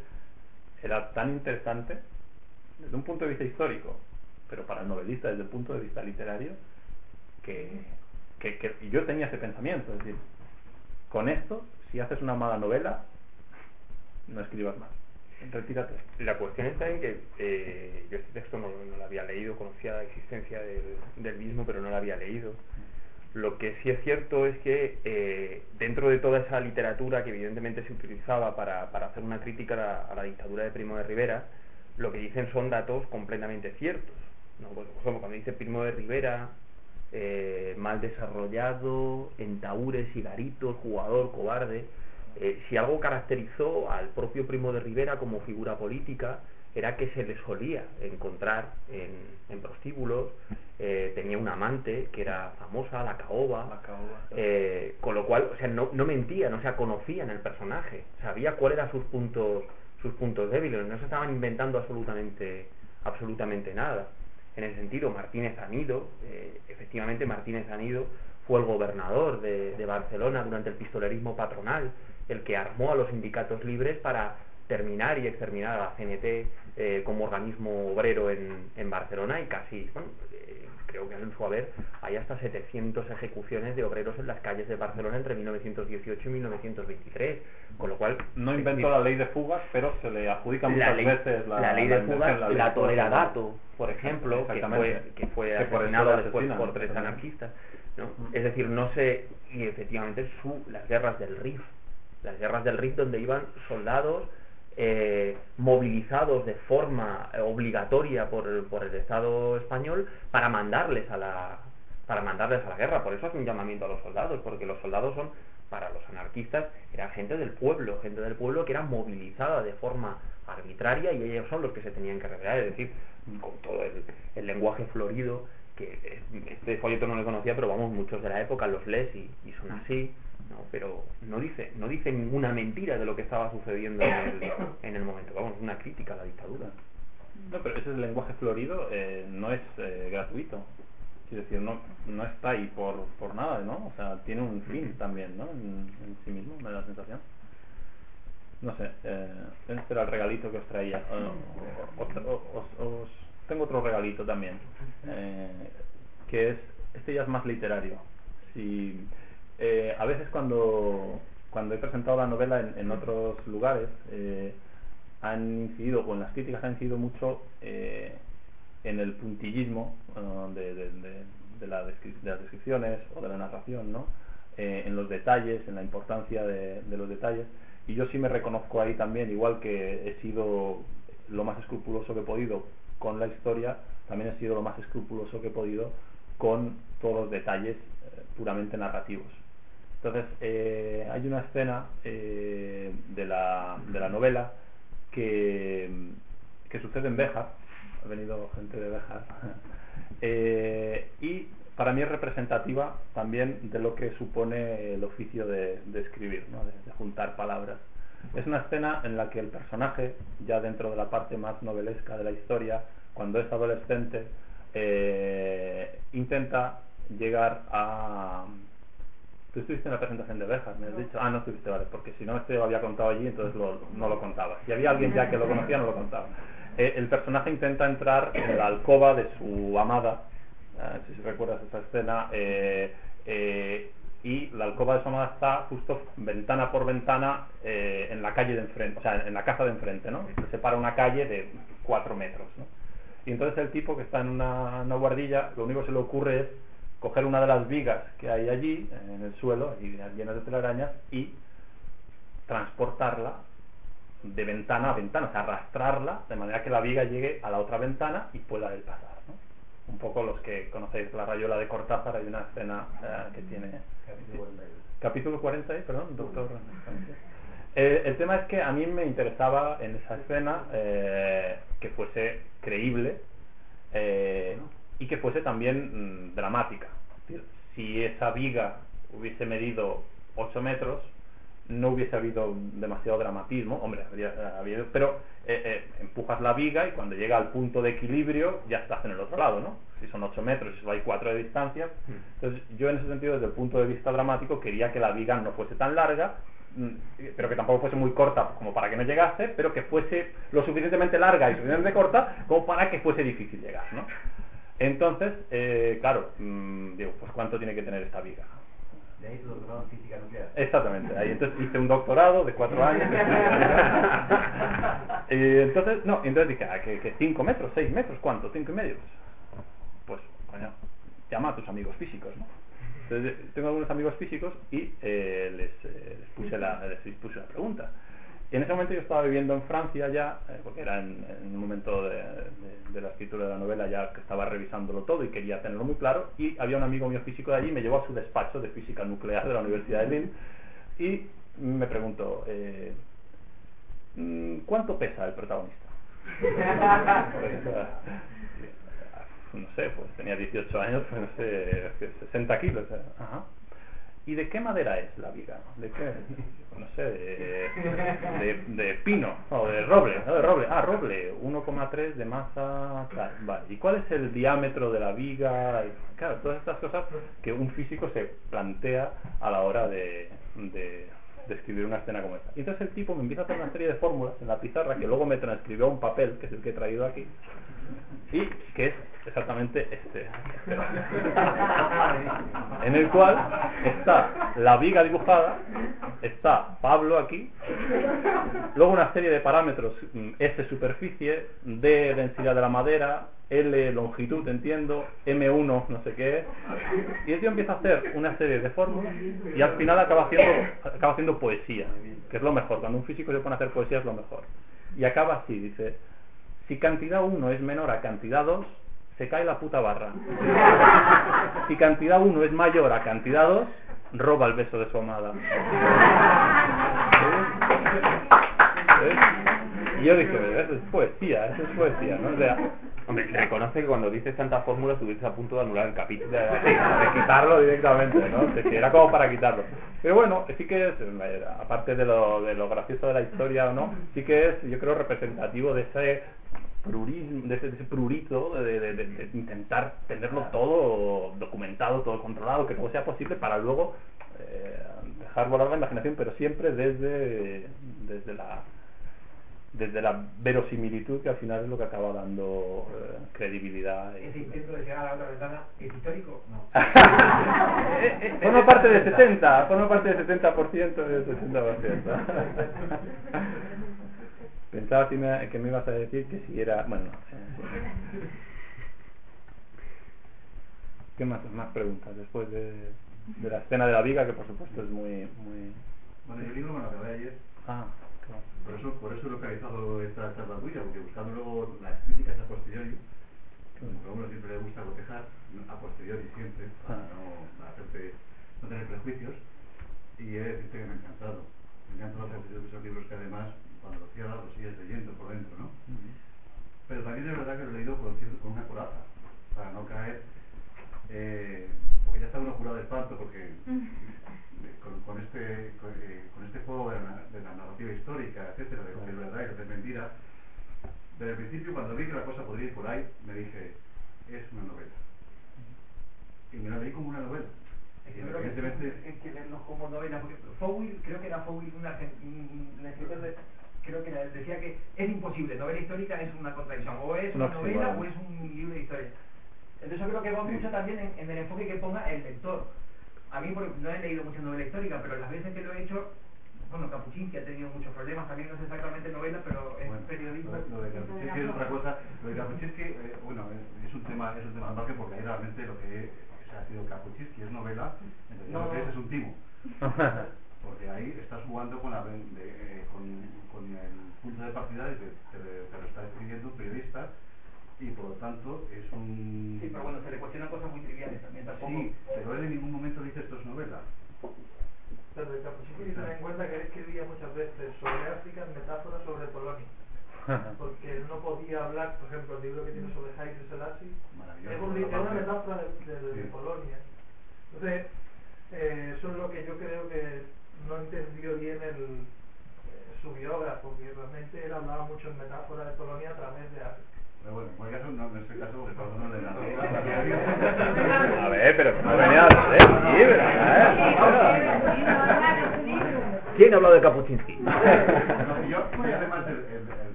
era tan interesante desde un punto de vista histórico, pero para el novelista desde el punto de vista literario, que, que, que yo tenía ese pensamiento, es decir, con esto, si haces una mala novela, no escribas más. Retírate. La cuestión está en que eh, yo este texto no, lo había leído, conocía la existencia del, del, mismo, pero no lo había leído. Lo que sí es cierto es que eh, dentro de toda esa literatura que evidentemente se utilizaba para, para hacer una crítica a la, dictadura de Primo de Rivera, lo que dicen son datos completamente ciertos. ¿no? Pues, por ejemplo, cuando dice Primo de Rivera, eh, mal desarrollado, en taúres y garitos, jugador, cobarde, eh, si algo caracterizó al propio Primo de Rivera como figura política, era que se le solía encontrar en, en prostíbulos, eh, tenía una amante que era famosa, la caoba, La caoba, eh, con lo cual, o sea, no, no mentía, no se conocía en el personaje, sabía cuáles eran sus puntos, sus puntos débiles, no se estaban inventando absolutamente, absolutamente nada. En ese sentido, Martínez Anido, eh, efectivamente Martínez Anido fue el gobernador de, de Barcelona durante el pistolerismo patronal, el que armó a los sindicatos libres para terminar y exterminar a la CNT eh, como organismo obrero en, en Barcelona y casi, bueno, eh, creo que en su haber hay hasta 700 ejecuciones de obreros en las calles de Barcelona entre 1918 y 1923, con lo cual No inventó la ley de fugas, pero se le adjudica muchas la ley, veces la, la ley la de invención, fugas, la fugas, toleradato, por ejemplo, que fue, que fue asesinado la después por tres anarquistas. ¿no? Es decir, no sé, y efectivamente su, las guerras del RIF, las guerras del RIF donde iban soldados eh, movilizados de forma obligatoria por, el- por el Estado español para mandarles a la para mandarles a la guerra. Por eso hace un llamamiento a los soldados, porque los soldados son, para los anarquistas, eran gente del pueblo, gente del pueblo que era movilizada de forma arbitraria y ellos son los que se tenían que revelar, es decir, con todo el, el lenguaje florido, que este folleto no lo conocía, pero vamos, muchos de la época los lees y, y son así, ¿no? pero no dice, no dice ninguna mentira de lo que estaba sucediendo en el, en el momento, vamos, una crítica a la dictadura. No, pero ese lenguaje florido eh, no es eh, gratuito. Quiero decir, no, no está ahí por, por nada, ¿no? O sea, tiene un fin también, ¿no? En, en sí mismo, me da la sensación. No sé, eh, este era el regalito que os traía. Eh, os, os- os- tengo otro regalito también, eh, que es, este ya es más literario. Si, eh, a veces cuando, cuando he presentado la novela en, en otros lugares, eh, han incidido, o en las críticas han incidido mucho eh, en el puntillismo eh, de, de- las descripciones o de la narración, ¿no? En los detalles, en la importancia de, los detalles. Y yo sí me reconozco ahí también, igual que he sido lo más escrupuloso que he podido con la historia, también he sido lo más escrupuloso que he podido con todos los detalles puramente narrativos. Entonces, eh, hay una escena eh, de, la, de la novela que, que sucede en Béjar, ha venido gente de Béjar, eh, y para mí es representativa también de lo que supone el oficio de, escribir, ¿no? de, de juntar palabras. Es una escena en la que el personaje, ya dentro de la parte más novelesca de la historia, cuando es adolescente, eh, intenta llegar a... Tú estuviste en la presentación de Béjar, me has dicho. Ah, no estuviste, vale, porque si no este lo había contado allí, entonces lo- no lo contaba. Si había alguien ya que lo conocía, no lo contaba. Eh, el personaje intenta entrar en la alcoba de su amada, eh, si recuerdas esa escena, eh, y la alcoba de su amada está justo ventana por ventana en la calle de enfrente, o sea, en la casa de enfrente, ¿no? Se separa una calle de cuatro metros, ¿no? Y entonces el tipo que está en una, una guardilla, lo único que se le ocurre es coger una de las vigas que hay allí, en el suelo, y llenas de telarañas, y transportarla de ventana a ventana, o sea, arrastrarla de manera que la viga llegue a la otra ventana y pueda él pasar. ¿no? Un poco los que conocéis la rayuela de Cortázar, hay una escena eh, que tiene... Capítulo 40, ¿eh? perdón, doctor. Eh, el tema es que a mí me interesaba en esa escena eh, que fuese creíble eh, y que fuese también mm, dramática. Si esa viga hubiese medido 8 metros, no hubiese habido demasiado dramatismo, hombre, habría habido, pero eh, eh, empujas la viga y cuando llega al punto de equilibrio ya estás en el otro lado, ¿no? Si son 8 metros solo hay 4 de distancia. Entonces, yo en ese sentido, desde el punto de vista dramático, quería que la viga no fuese tan larga, mm, pero que tampoco fuese muy corta como para que no llegase, pero que fuese lo suficientemente larga y suficientemente corta como para que fuese difícil llegar, ¿no? Entonces, eh, claro, mm, digo, pues ¿cuánto tiene que tener esta viga? De ahí tu doctorado en física nuclear. Exactamente, ahí entonces hice un doctorado de cuatro años. y entonces, no, entonces dije, ah, que, que cinco metros, seis metros, ¿cuánto? ¿Cinco y medio? Pues, coño, llama a tus amigos físicos, ¿no? Entonces, tengo algunos amigos físicos y eh, les, eh, les puse la, les puse la pregunta. Y en ese momento yo estaba viviendo en Francia ya, eh, porque era en, en un momento de, de- de la escritura de la novela ya que estaba revisándolo todo y quería tenerlo muy claro. Y había un amigo mío físico de allí, me llevó a su despacho de física nuclear de la Universidad de Lille y me preguntó, eh, ¿cuánto pesa el protagonista? Pues, eh, no sé, pues tenía 18 años, pues no sé, 60 kilos. eh, Ajá. ¿Y de qué madera es la viga? ¿De qué? No sé, de, de, pino o de roble. De roble. Ah, roble, 1,3 de masa, tal, vale. ¿Y cuál es el diámetro de la viga? Claro, todas estas cosas que un físico se plantea a la hora de, de, de escribir una escena como esta. Entonces el tipo me empieza a hacer una serie de fórmulas en la pizarra que luego me transcribió a un papel, que es el que he traído aquí, y que es exactamente este, este. en el cual está la viga dibujada, está Pablo aquí, luego una serie de parámetros, mm, S superficie, D densidad de la madera, L longitud entiendo, M1 no sé qué, y el tío empieza a hacer una serie de fórmulas y al final acaba haciendo, acaba haciendo poesía, que es lo mejor, cuando un físico se pone a hacer poesía es lo mejor. Y acaba así, dice, si cantidad 1 es menor a cantidad 2, se cae la puta barra. Si cantidad 1 es mayor a cantidad 2, roba el beso de su amada. Y yo dije, eso es poesía, eso es poesía, ¿no? O sea, reconoce que cuando dices tantas fórmulas estuviste a punto de anular el capítulo. de, quitarlo directamente, ¿no? Era como para quitarlo. Pero bueno, sí que es, aparte de lo, de lo gracioso de la historia o no, sí que es, yo creo, representativo de ese prurismo, de ese, de ese prurito de, de- de- de intentar tenerlo todo documentado, todo controlado, que todo sea posible para luego eh, dejar volar la imaginación, pero siempre desde, desde la desde la verosimilitud que al final es lo que acaba dando eh, credibilidad y- Ese intento de llegar a la otra ventana, ¿es histórico? No. Forma parte del 70, forma parte del 70% del 60%. Pensaba si me- que me ibas a decir que si era... Bueno, no. eh, ¿Qué más, más preguntas después de, de la escena de la viga, que por supuesto es muy... muy... Bueno, yo el libro me lo acabé ayer, Ah, claro. por eso, por eso he localizado esta charla tuya, porque buscando luego las críticas a posteriori, como a uno siempre le gusta cotejar, a posteriori siempre, para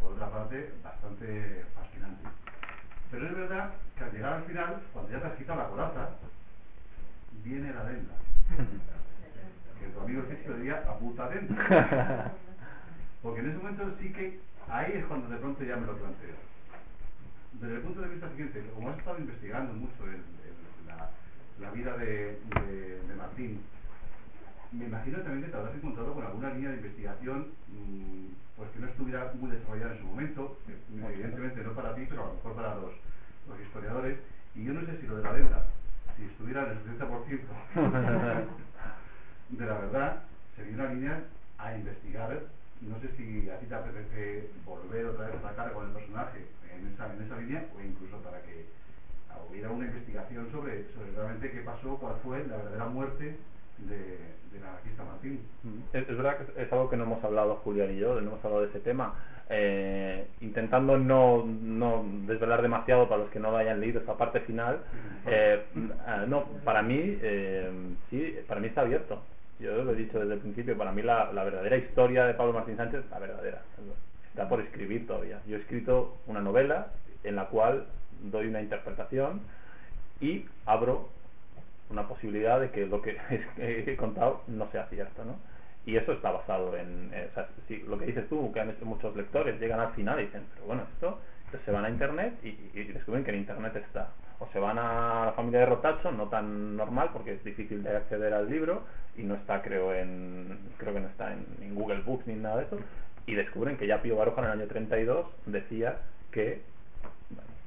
por otra parte, bastante fascinantes. Pero es verdad que al llegar al final, cuando ya te has quitado la coraza, viene la venda. que tu amigo Sergio diría a puta dentro. Porque en ese momento sí que ahí es cuando de pronto ya me lo planteo. Desde el punto de vista siguiente, como has estado investigando mucho el- el- la, la vida de, de- de Martín, me imagino también que te habrás encontrado con alguna línea de investigación mm, pues que no estuviera muy desarrollada en su momento, evidentemente no para ti, pero a lo mejor para los, los historiadores. Y yo no sé si lo de la deuda, si estuviera en el 70% de la verdad, sería una línea a investigar. No sé si a ti te apetece volver otra vez a sacar con el personaje en esa, en esa línea o incluso para que hubiera una investigación sobre, sobre realmente qué pasó, cuál fue la verdadera muerte de, del anarquista Martín. Es, es verdad que es algo que no hemos hablado Julián y yo, no hemos hablado de ese tema, eh, intentando no, no desvelar demasiado para los que no lo hayan leído esta parte final. eh, ah, no, para mí, eh, sí, para mí está abierto. Yo lo he dicho desde el principio, para mí la, la verdadera historia de Pablo Martín Sánchez, la verdadera, está por escribir todavía. Yo he escrito una novela en la cual doy una interpretación y abro una posibilidad de que lo que he contado no sea cierto, ¿no? Y eso está basado en, eh, o sea, lo que dices tú, que han hecho muchos lectores, llegan al final y dicen, pero bueno, esto, entonces se van a internet y, descubren que en internet está. O se van a la familia de Rotacho, no tan normal porque es difícil de acceder al libro y no está, creo, en, creo que no está en, Google Books ni nada de eso, y descubren que ya Pío Baroja en el año 32 decía que,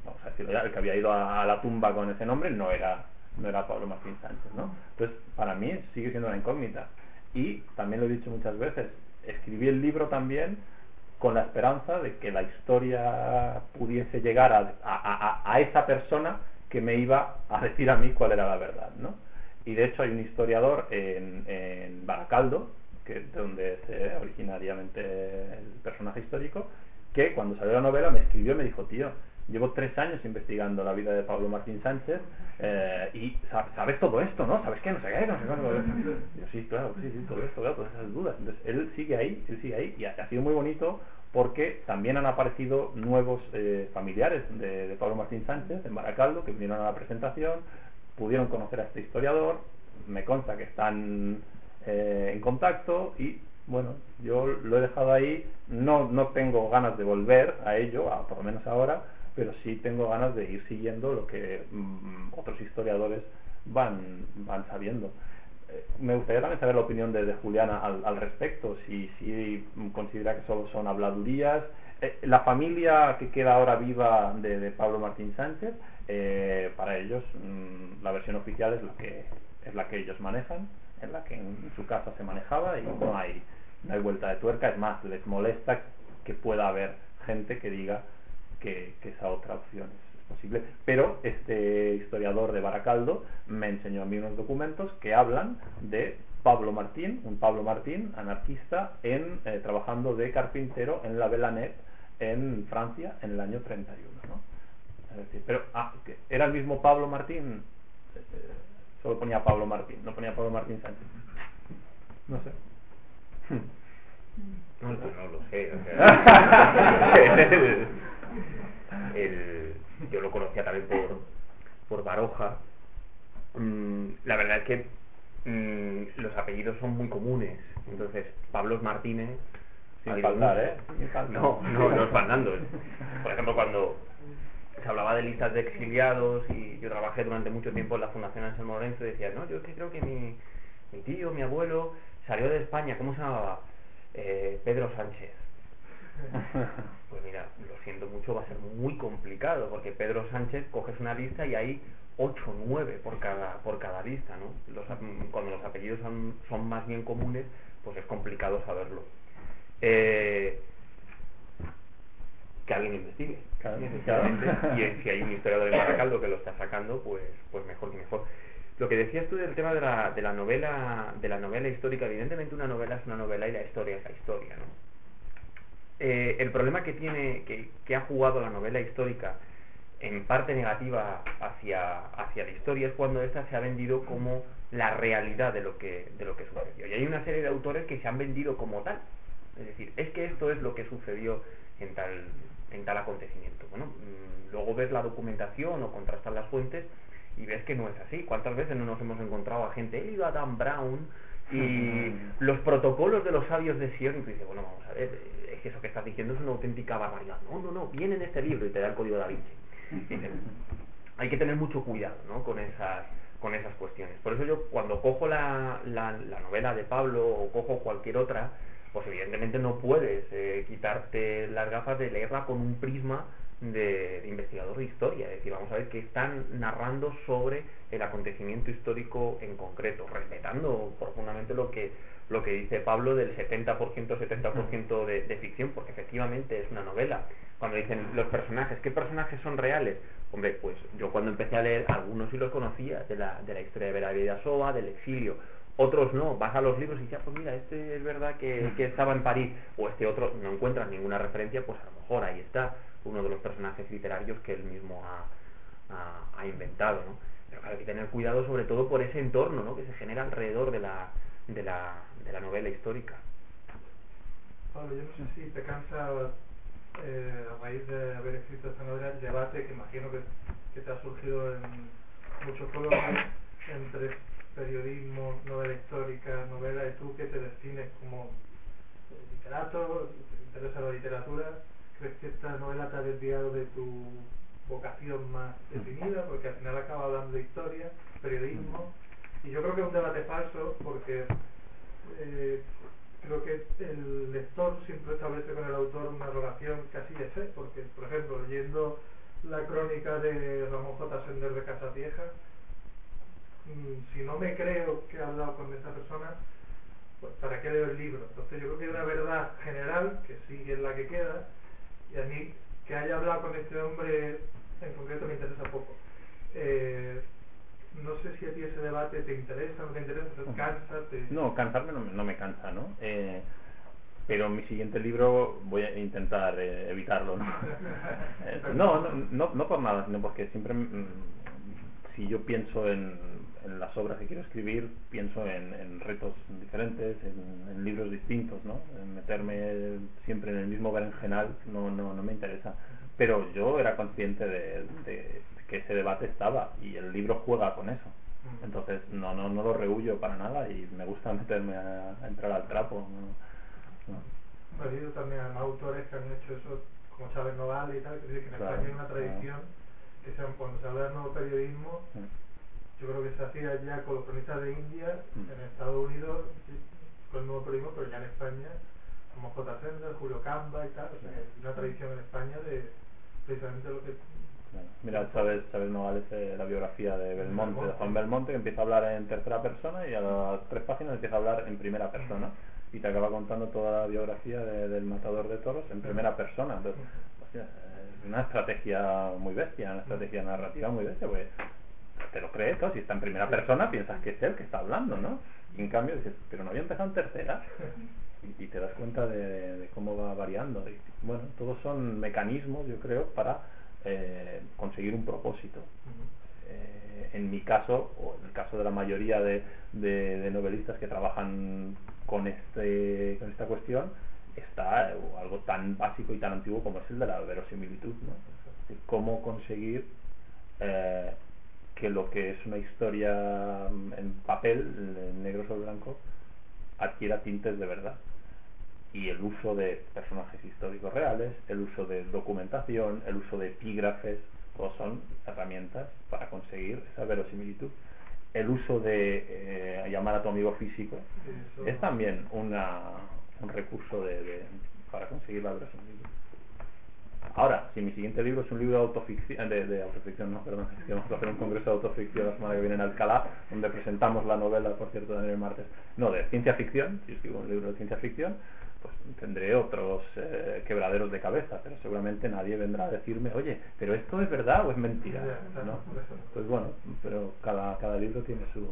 vamos a decirlo ya, el que había ido a la tumba con ese nombre no era no era Pablo Martín Sánchez, ¿no? Entonces, para mí sigue siendo una incógnita. Y también lo he dicho muchas veces, escribí el libro también con la esperanza de que la historia pudiese llegar a, a, a, a esa persona que me iba a decir a mí cuál era la verdad, ¿no? Y de hecho hay un historiador en, Baracaldo, que es de donde es eh, originariamente el personaje histórico, que cuando salió la novela me escribió y me dijo, tío, llevo tres años investigando la vida de Pablo Martín Sánchez eh, y sa- sabes todo esto, ¿no? ¿Sabes qué? No sé qué, no sé qué. no sé qué". Y yo, sí, claro, sí, todo esto, claro, todas esas dudas. Entonces, él sigue ahí, él sigue ahí y ha, sido muy bonito porque también han aparecido nuevos eh, familiares de, de Pablo Martín Sánchez en Baracaldo que vinieron a la presentación, pudieron conocer a este historiador, me consta que están eh, en contacto y bueno, yo lo he dejado ahí, no, no tengo ganas de volver a ello, a, por lo menos ahora, pero sí tengo ganas de ir siguiendo lo que mm, otros historiadores van, van sabiendo. Eh, me gustaría también saber la opinión de, Juliana al, al respecto, si, si considera que solo son habladurías. Eh, la familia que queda ahora viva de, de Pablo Martín Sánchez, eh, para ellos mm, la versión oficial es la que es la que ellos manejan, en la que en su casa se manejaba y no hay no hay vuelta de tuerca. Es más, les molesta que pueda haber gente que diga que, que esa otra opción es, es posible. Pero este historiador de Baracaldo me enseñó a mí unos documentos que hablan de Pablo Martín, un Pablo Martín, anarquista, en eh, trabajando de carpintero en la Belanet en Francia en el año 31. ¿no? Es decir, pero ah, que ¿era el mismo Pablo Martín? Eh, eh, solo ponía Pablo Martín, no ponía Pablo Martín Sánchez. No sé. No, pues no lo sé. o sea, el- yo lo conocía también por, por Baroja. Mm, la verdad es que mm, los apellidos son muy comunes. Entonces, Pablos Martínez. Sin faltar. ¿eh? No, no, no faltando. Por ejemplo, cuando se hablaba de listas de exiliados y yo trabajé durante mucho tiempo en la Fundación Anselmo Lorenzo y decía, no, yo es que creo que mi, mi tío, mi abuelo, salió de España, ¿cómo se llamaba? Eh, Pedro Sánchez. Pues mira, lo siento mucho, va a ser muy complicado, porque Pedro Sánchez coges una lista y hay 8 o 9 por cada, por cada lista, ¿no? Los cuando los apellidos son, son más bien comunes, pues es complicado saberlo. Eh, que alguien investigue. Claro, Efectivamente. claro. Y si hay un historiador de Baracaldo que lo está sacando, pues, pues mejor que mejor. Lo que decías tú del tema de la, de la novela, de la novela histórica, evidentemente una novela es una novela y la historia es la historia, ¿no? Eh, el problema que tiene, que, ha jugado la novela histórica en parte negativa hacia, la historia es cuando ésta se ha vendido como la realidad de lo que, de lo que sucedió. Y hay una serie de autores que se han vendido como tal. Es decir, es que esto es lo que sucedió en tal, en tal acontecimiento. Bueno, mm, luego ves la documentación o contrastas las fuentes y ves que no es así. ¿Cuántas veces no nos hemos encontrado a gente, he ido a Dan Brown, y los protocolos de los sabios de Sion, y tú dices, bueno, vamos a ver, eh, es que eso que estás diciendo es una auténtica barbaridad. No, no, no, viene en este libro y te da el código da Vinci. Dices, hay que tener mucho cuidado ¿no? con esas con esas cuestiones. Por eso yo cuando cojo la, la, la novela de Pablo o cojo cualquier otra, pues evidentemente no puedes eh, quitarte las gafas de leerla con un prisma de, de investigador de historia. Es decir, vamos a ver qué están narrando sobre el acontecimiento histórico en concreto, respetando profundamente lo que lo que dice Pablo del 70%, 70% de, de ficción, porque efectivamente es una novela. Cuando dicen los personajes, ¿qué personajes son reales? Hombre, pues yo cuando empecé a leer, algunos sí los conocía, de la, de la historia de Vera Soa, del exilio, otros no, vas a los libros y dices, ah, pues mira, este es verdad que, que estaba en París, o este otro no encuentras ninguna referencia, pues a lo mejor ahí está uno de los personajes literarios que él mismo ha, ha, inventado, ¿no? Pero claro, hay que tener cuidado sobre todo por ese entorno, ¿no? Que se genera alrededor de la, de la, de la novela histórica. Pablo, yo no sé si te cansa, eh, a raíz de haber escrito esta novela, el debate que imagino que, que te ha surgido en muchos coloquios entre periodismo, novela histórica, novela, y tú que te defines como literato, te interesa la literatura, ¿crees que esta novela te ha desviado de tu vocación más definida? Porque al final acaba hablando de historia, periodismo, y yo creo que es un debate falso porque eh, creo que el lector siempre establece con el autor una relación casi de fe, porque, por ejemplo, leyendo la crónica de Ramón J. Sender de Casa Vieja, mm, si no me creo que ha hablado con esa persona, pues ¿para qué leo el libro? Entonces yo creo que hay una verdad general, que sigue en la que queda, y a mí que haya hablado con este hombre en concreto me interesa poco. Eh, no sé si a ti ese debate te interesa, no te interesa, te cansa, te... No, cansarme no, me- no me cansa, ¿no? Eh, pero en mi siguiente libro voy a intentar eh, evitarlo, ¿no? Eh, no, no, no, no por nada, sino porque siempre, mm, si yo pienso en, en las obras que quiero escribir, pienso en, en retos diferentes, en, en libros distintos, ¿no? En meterme siempre en el mismo berenjenal no, no, no me interesa. Pero yo era consciente de, de que ese debate estaba y el libro juega con eso. Entonces no, no, no lo rehuyo para nada y me gusta meterme a, a entrar al trapo. ¿no? No. He leído también a autores que han hecho eso, como Chávez Noval y tal, que que en Claro, España hay una claro. tradición que se, cuando se habla del nuevo periodismo, yo creo que se hacía ya con los cronistas de India, Mm. en Estados Unidos, con el nuevo periodismo, pero ya en España, como J. Sender, Julio Camba y tal, o sea, hay una tradición en España de precisamente lo que... Mira, Chávez, Chávez Nogales, eh, la biografía de Belmonte, de. Juan Belmonte, que empieza a hablar en tercera persona y a las tres páginas empieza a hablar en primera persona y te acaba contando toda la biografía de- del matador de toros en primera persona. Entonces, es una estrategia muy bestia, una estrategia narrativa muy bestia, pues te lo crees, claro, si está en primera persona piensas que es él que está hablando, ¿no? Y en cambio dices, pero no había empezado en tercera. Y, y te das cuenta de, de cómo va variando. Y, bueno, todos son mecanismos, yo creo, para eh, conseguir un propósito. Eh, en mi caso, o en el caso de la mayoría de, de- de novelistas que trabajan con, este, con esta cuestión, está algo tan básico y tan antiguo como es el de la verosimilitud. ¿no? Es decir, cómo conseguir eh, que lo que es una historia mm, en papel, en negro sobre blanco, adquiera tintes de verdad. Y el uso de personajes históricos reales, el uso de documentación, el uso de epígrafes, todos son herramientas para conseguir esa verosimilitud. El uso de eh, llamar a tu amigo físico Eso- es también una, un recurso de, de- para conseguir la verosimilitud. Ahora, si mi siguiente libro es un libro de autoficción, de, de autoficción, no, perdón, es que vamos a hacer un congreso de autoficción la semana que viene en Alcalá, donde presentamos la novela, por cierto, también el martes, no, de ciencia ficción, si escribo un libro de ciencia ficción, pues tendré otros eh, quebraderos de cabeza, pero seguramente nadie vendrá a decirme, oye, pero esto es verdad o es mentira, ¿no? Pues bueno, pero cada, cada libro tiene su, su.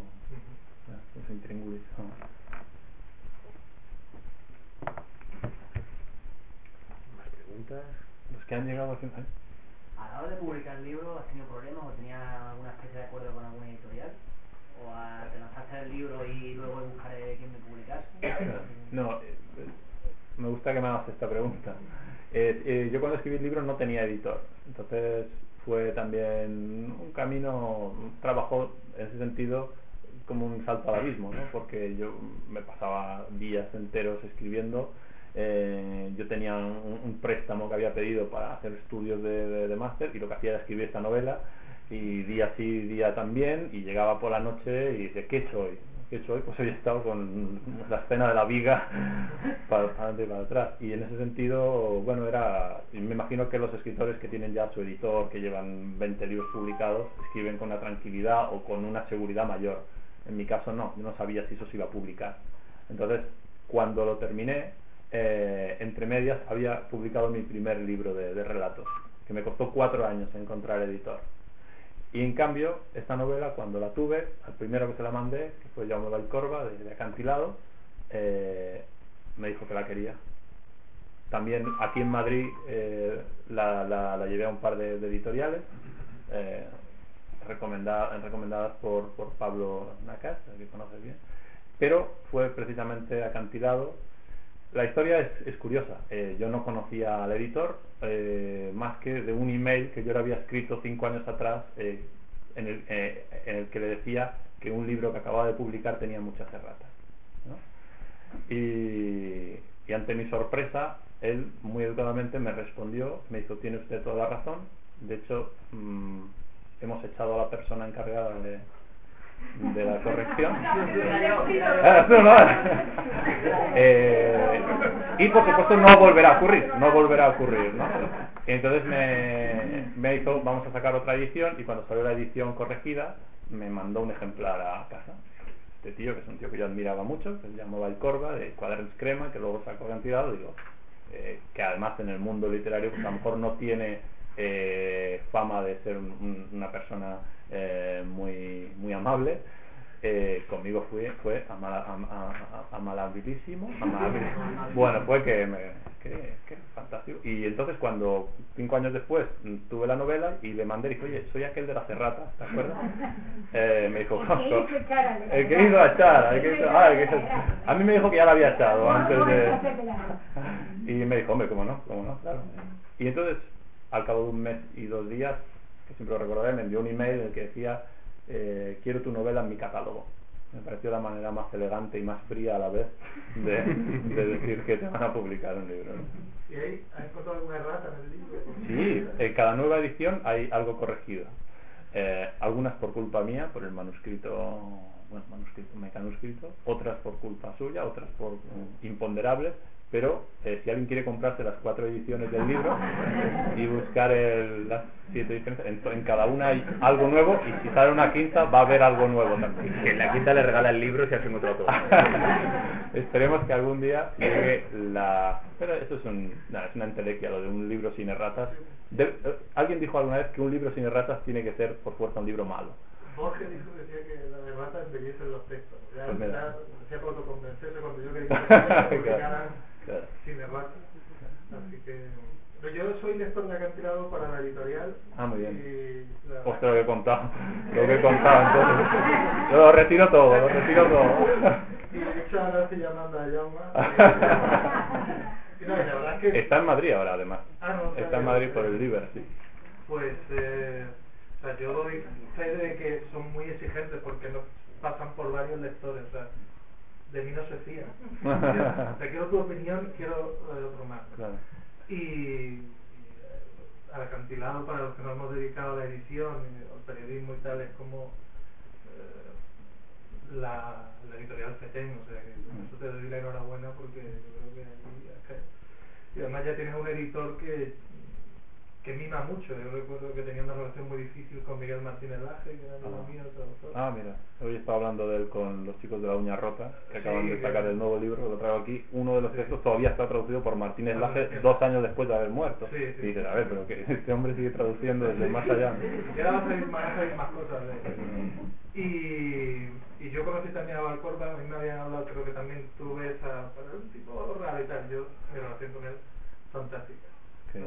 ¿Más preguntas? Los que han llegado al final. A la hora de publicar el libro, ¿has tenido problemas o tenías alguna especie de acuerdo con alguna editorial? ¿O a- te lanzaste el libro y luego buscaré quién me publicase? No, eh, me gusta que me hagas esta pregunta. Eh, eh, yo cuando escribí el libro no tenía editor, entonces fue también un camino, un trabajo en ese sentido como un salto al abismo, ¿no? Porque yo me pasaba días enteros escribiendo. Eh, yo tenía un, préstamo que había pedido para hacer estudios de, de- máster y lo que hacía era escribir esta novela y día sí, día también y llegaba por la noche y dice, ¿qué hoy? ¿Qué hoy? Pues hoy he estado con la escena de la viga para, para adelante y para atrás. Y en ese sentido, bueno, era, me imagino que los escritores que tienen ya su editor, que llevan 20 libros publicados, escriben con una tranquilidad o con una seguridad mayor. En mi caso no, yo no sabía si eso se iba a publicar. Entonces, cuando lo terminé, eh, entre medias había publicado mi primer libro de, relatos, que me costó cuatro años encontrar editor. Y en cambio, esta novela, cuando la tuve, al primero que se la mandé, que fue Jaume Valcorba, de, de Acantilado, eh, me dijo que la quería. También aquí en Madrid eh, la, llevé a un par de, editoriales, recomendada- recomendadas por, Pablo Nacas, al que conoces bien, pero fue precisamente Acantilado. La historia es, curiosa. Eh, yo no conocía al editor eh, más que de un email que yo le había escrito cinco años atrás eh, en, el, que le decía que un libro que acababa de publicar tenía muchas erratas. y ante mi sorpresa, él muy educadamente me respondió, me dijo, tiene usted toda la razón. De hecho, mm, hemos echado a la persona encargada de, de la corrección. Ah, no, no. Eh, y por supuesto no volverá a ocurrir, no volverá a ocurrir, ¿no? Entonces me, me hizo, vamos a sacar otra edición y cuando salió la edición corregida me mandó un ejemplar a casa. Este tío, que es un tío que yo admiraba mucho, que se llamaba El Corva, de Cuaderns Crema, que luego sacó cantidad, digo, eh, que además en el mundo literario pues a lo mejor no tiene eh, fama de ser un- un- una persona eh, muy muy amable eh, conmigo fue fue amala- am- a- a- amalabilísimo amable. bueno fue que me que, que fantástico y entonces cuando cinco años después tuve la novela y le mandé y dije oye soy aquel de las erratas ¿te acuerdas? Eh, me dijo El que hizo echar al- el que hizo echar el que hizo- ah, el que hizo- a mí me dijo que ya la había echado antes de y me dijo, hombre, ¿cómo no? ¿Cómo no? Claro. Y entonces, al cabo de un mes y dos días, que siempre lo recordaré, me envió un email en el que decía, eh, quiero tu novela en mi catálogo. Me pareció la manera más elegante y más fría a la vez de, de decir que te van a publicar un libro. ¿no? ¿Y ahí has encontrado alguna errata en el libro? Sí, en cada nueva edición hay algo corregido. Eh, algunas por culpa mía, por el manuscrito, bueno, manuscrito, mecanuscrito, otras por culpa suya, otras por mm, imponderables, pero eh, si alguien quiere comprarse las cuatro ediciones del libro y buscar el- las siete diferencias, en, en cada una hay algo nuevo y si sale una quinta va a haber algo nuevo también. Que en la quinta le regala el libro si has encontrado todo. Esperemos que algún día llegue la... Pero eso es, un, es una entelequia, lo de un libro sin erratas. De- eh, alguien dijo alguna vez que un libro sin erratas tiene que ser por fuerza un libro malo. Borges dijo, decía que las erratas embellecen los textos. Ya, Pues ya autoconvencerse cuando yo quería que se publicaran Claro. sin erratas. Así que... Pero yo soy lector de acantilado para la editorial. Ah, muy bien. Y la- Hostia, lo que he contado. Lo que he contado, entonces. Yo lo retiro todo, lo retiro todo. Y de hecho ahora estoy llamando a Jaume. Y no, y la verdad es que... Está en Madrid ahora, además. Ah, no, Está en. Madrid por el Liber, sí. Pues, eh, o sea, yo doy fe de que son muy exigentes porque no pasan por varios lectores, o sea, de mí no se fían. O sea, quiero tu opinión, quiero la de otro más. Claro. Y, y, eh, al acantilado, para los que nos hemos dedicado a la edición, y al periodismo y tal, es como eh, la, la editorial FETEN, o sea, que eso te doy la enhorabuena porque yo creo que ahí y además ya tienes un editor que que mima mucho. Yo recuerdo que tenía una relación muy difícil con Miguel Martínez Laje, que era amigo Ah. mío, traductor. Ah, mira, hoy estaba hablando de él con los chicos de la uña rota, que acaban Sí, de sacar que- el nuevo libro, lo traigo aquí. Uno de los Sí. textos todavía está traducido por Martínez Ah, Laje sí. dos años después de haber muerto. Sí, sí. Y dices, a ver, pero que este hombre sigue traduciendo desde más allá. Y ahora va a salir más, a más cosas de él. Y, y yo conocí también a Valcorba, a mí me habían hablado, creo que también tuve esa, pero un tipo raro y tal, yo mi relación con él fantástica. Qué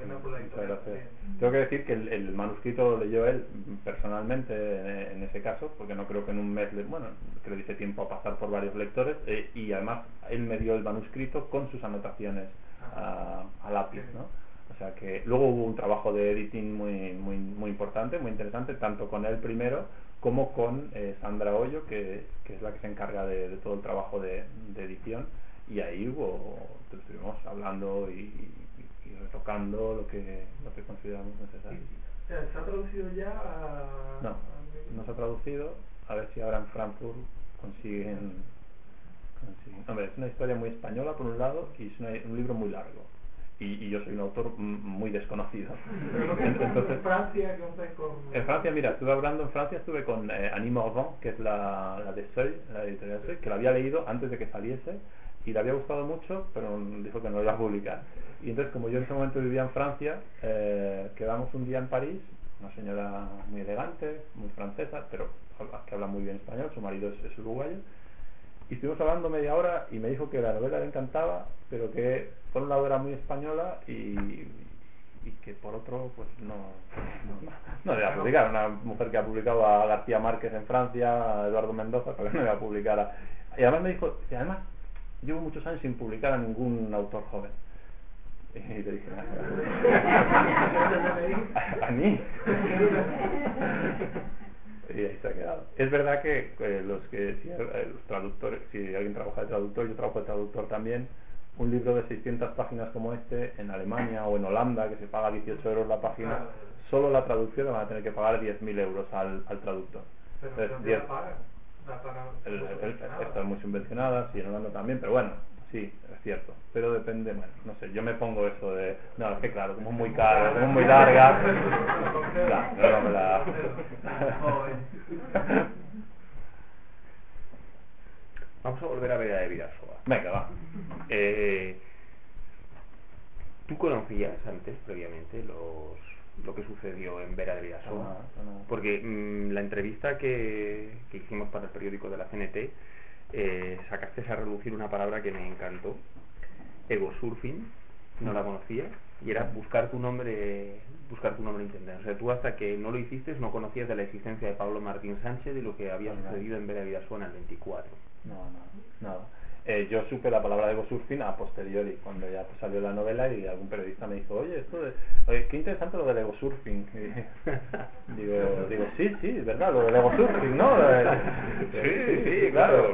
Que, por la historia. gracias. Tengo que decir que el, el manuscrito lo leyó él mm, personalmente en ese caso, porque no creo que en un mes, le, bueno, que le dice tiempo a pasar por varios lectores, eh, y además él me dio el manuscrito con sus anotaciones a, a lápiz, ¿no? O sea que luego hubo un trabajo de editing muy, muy, muy importante, muy interesante, tanto con él primero como con eh, Sandra Hoyo, que, que es la que se encarga de, de todo el trabajo de, de edición. Y ahí hubo, estuvimos hablando y, y- retocando lo que, lo que consideramos necesario. ¿Se ha traducido ya a...? No, no se ha traducido. A ver si ahora en Frankfurt consiguen, consiguen- Hombre, es una historia muy española por un lado y es una- un libro muy largo. Y, y yo soy un autor muy desconocido. Entonces, en Francia, con... en Francia, mira, estuve hablando en Francia, estuve con eh, Annie Morvan, que es la, la de Seuil, la editorial Seuil, que la había leído antes de que saliese y le había gustado mucho, pero dijo que no lo iba a publicar. Y entonces, como yo en ese momento vivía en Francia, eh, quedamos un día en París, una señora muy elegante, muy francesa, pero que habla muy bien español, su marido es, uruguayo, y estuvimos hablando media hora y me dijo que la novela le encantaba, pero que por un lado era muy española y, y que por otro pues no, no, no le iba a publicar. Una mujer que ha publicado a García Márquez en Francia, a Eduardo Mendoza, pero no le iba a publicar a... Y además me dijo, y además llevo muchos años sin publicar a ningún autor joven. Y le dije, "¿A- a mí. Y ahí se ha quedado. Es verdad que eh, los que si, eh, los traductores, si alguien trabaja de traductor, yo trabajo de traductor también, un libro de 600 páginas como este en Alemania o en Holanda, que se paga 18 euros la página, solo la traducción le van a tener que pagar 10.000 euros al, al traductor. Pero Entonces, ¿dónde 10 la pagan? La pagan el- el- subvencionada. están subvencionadas y en Holanda también, pero bueno, sí, es cierto. Pero depende, bueno, no sé, yo me pongo eso de, no, es que claro, como es muy caro, como es muy larga, claro, no, no me la... Vamos a volver a ver a de Vidasoa. Venga, va. Eh, ¿Tú conocías antes, previamente, los, lo que sucedió en Vera de Vidasoa? No, no, no. Porque mm, la entrevista que, que hicimos para el periódico de la CNT, eh, sacaste a relucir una palabra que me encantó, egosurfing, no la conocía, y era buscar tu nombre buscar tu nombre internet. O sea, tú hasta que no lo hiciste no conocías de la existencia de Pablo Martín Sánchez y lo que había No, no. sucedido en Vera Vidasoa en el 24. No, no, nada. Eh, yo supe la palabra de surfing a posteriori, cuando ya pues, salió la novela y algún periodista me dijo, oye, esto de, oye, qué interesante lo del egosurfing. Digo, digo, sí, sí, es verdad, lo del egosurfing, ¿no? Eh, Sí, sí, claro.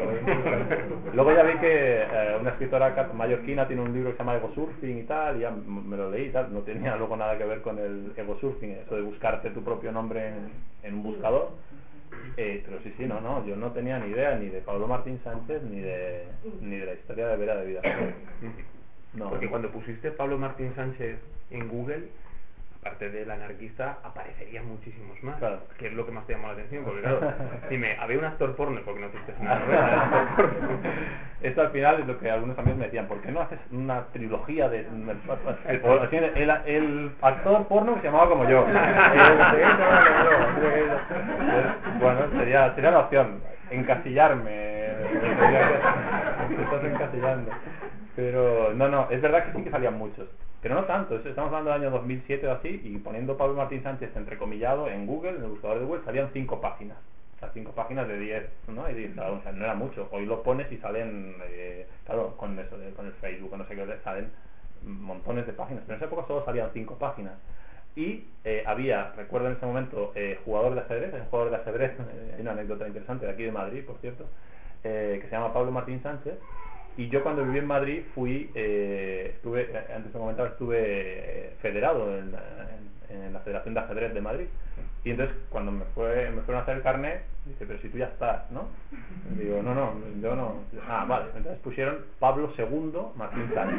Luego ya vi que eh, una escritora mallorquina tiene un libro que se llama Egosurfing y tal, y ya me lo leí y tal, no tenía luego nada que ver con el egosurfing, eso de buscarte tu propio nombre en, en un buscador. Eh, pero sí, sí, no, no, yo no tenía ni idea ni de Pablo Martín Sánchez ni de, ni de la historia de Vera de Vida. No. Porque cuando pusiste Pablo Martín Sánchez en Google, aparte del anarquista, aparecerían muchísimos más. Claro. Que es lo que más te llamó la atención. Porque claro, dime, había un actor porno porque no hiciste una novela de actor porno. Esto al final es lo que algunos amigos me decían, ¿por qué no haces una trilogía de... El, el, el actor porno que se llamaba como yo? Bueno, sería, sería la opción, encasillarme. Me estás encasillando. Pero no, no, es verdad que sí que salían muchos. Pero no tanto, estamos hablando del año 2007 o así, y poniendo Pablo Martín Sánchez entrecomillado en Google, en el buscador de Google, salían cinco páginas. O cinco páginas de 10, ¿no? Y dices, o sea, no era mucho. Hoy lo pones y salen, eh, claro, con eso, de- con el Facebook, no sé qué, salen montones de páginas. Pero en esa época solo salían cinco páginas. Y eh, había, recuerdo en ese momento, eh, jugador de ajedrez, un jugador de ajedrez, eh, hay una anécdota interesante de aquí de Madrid, por cierto, que se llama Pablo Martín Sánchez. Y yo cuando viví en Madrid fui, eh, estuve, eh, antes de comentar, estuve eh, federado en, en- en la Federación de Ajedrez de Madrid. Y entonces cuando me fue me fueron a hacer el carnet, dice, pero si tú ya estás, ¿no? Digo, no, no, yo no. Ah, vale. Entonces pusieron Pablo II Martín Sánchez.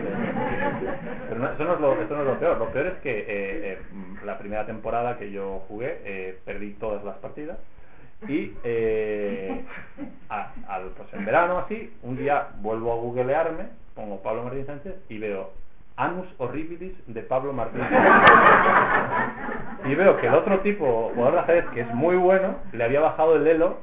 Pero no, eso, no es lo, eso no es lo peor. Lo peor es que eh, la primera temporada que yo jugué, perdí todas las partidas. Y eh, a- pues en verano así, un día vuelvo a googlearme, pongo Pablo Martín Sánchez y veo Anus Horribilis de Pablo Martín Sánchez. Y veo que el otro tipo, jugador de ajedrez, que es muy bueno, le había bajado el elo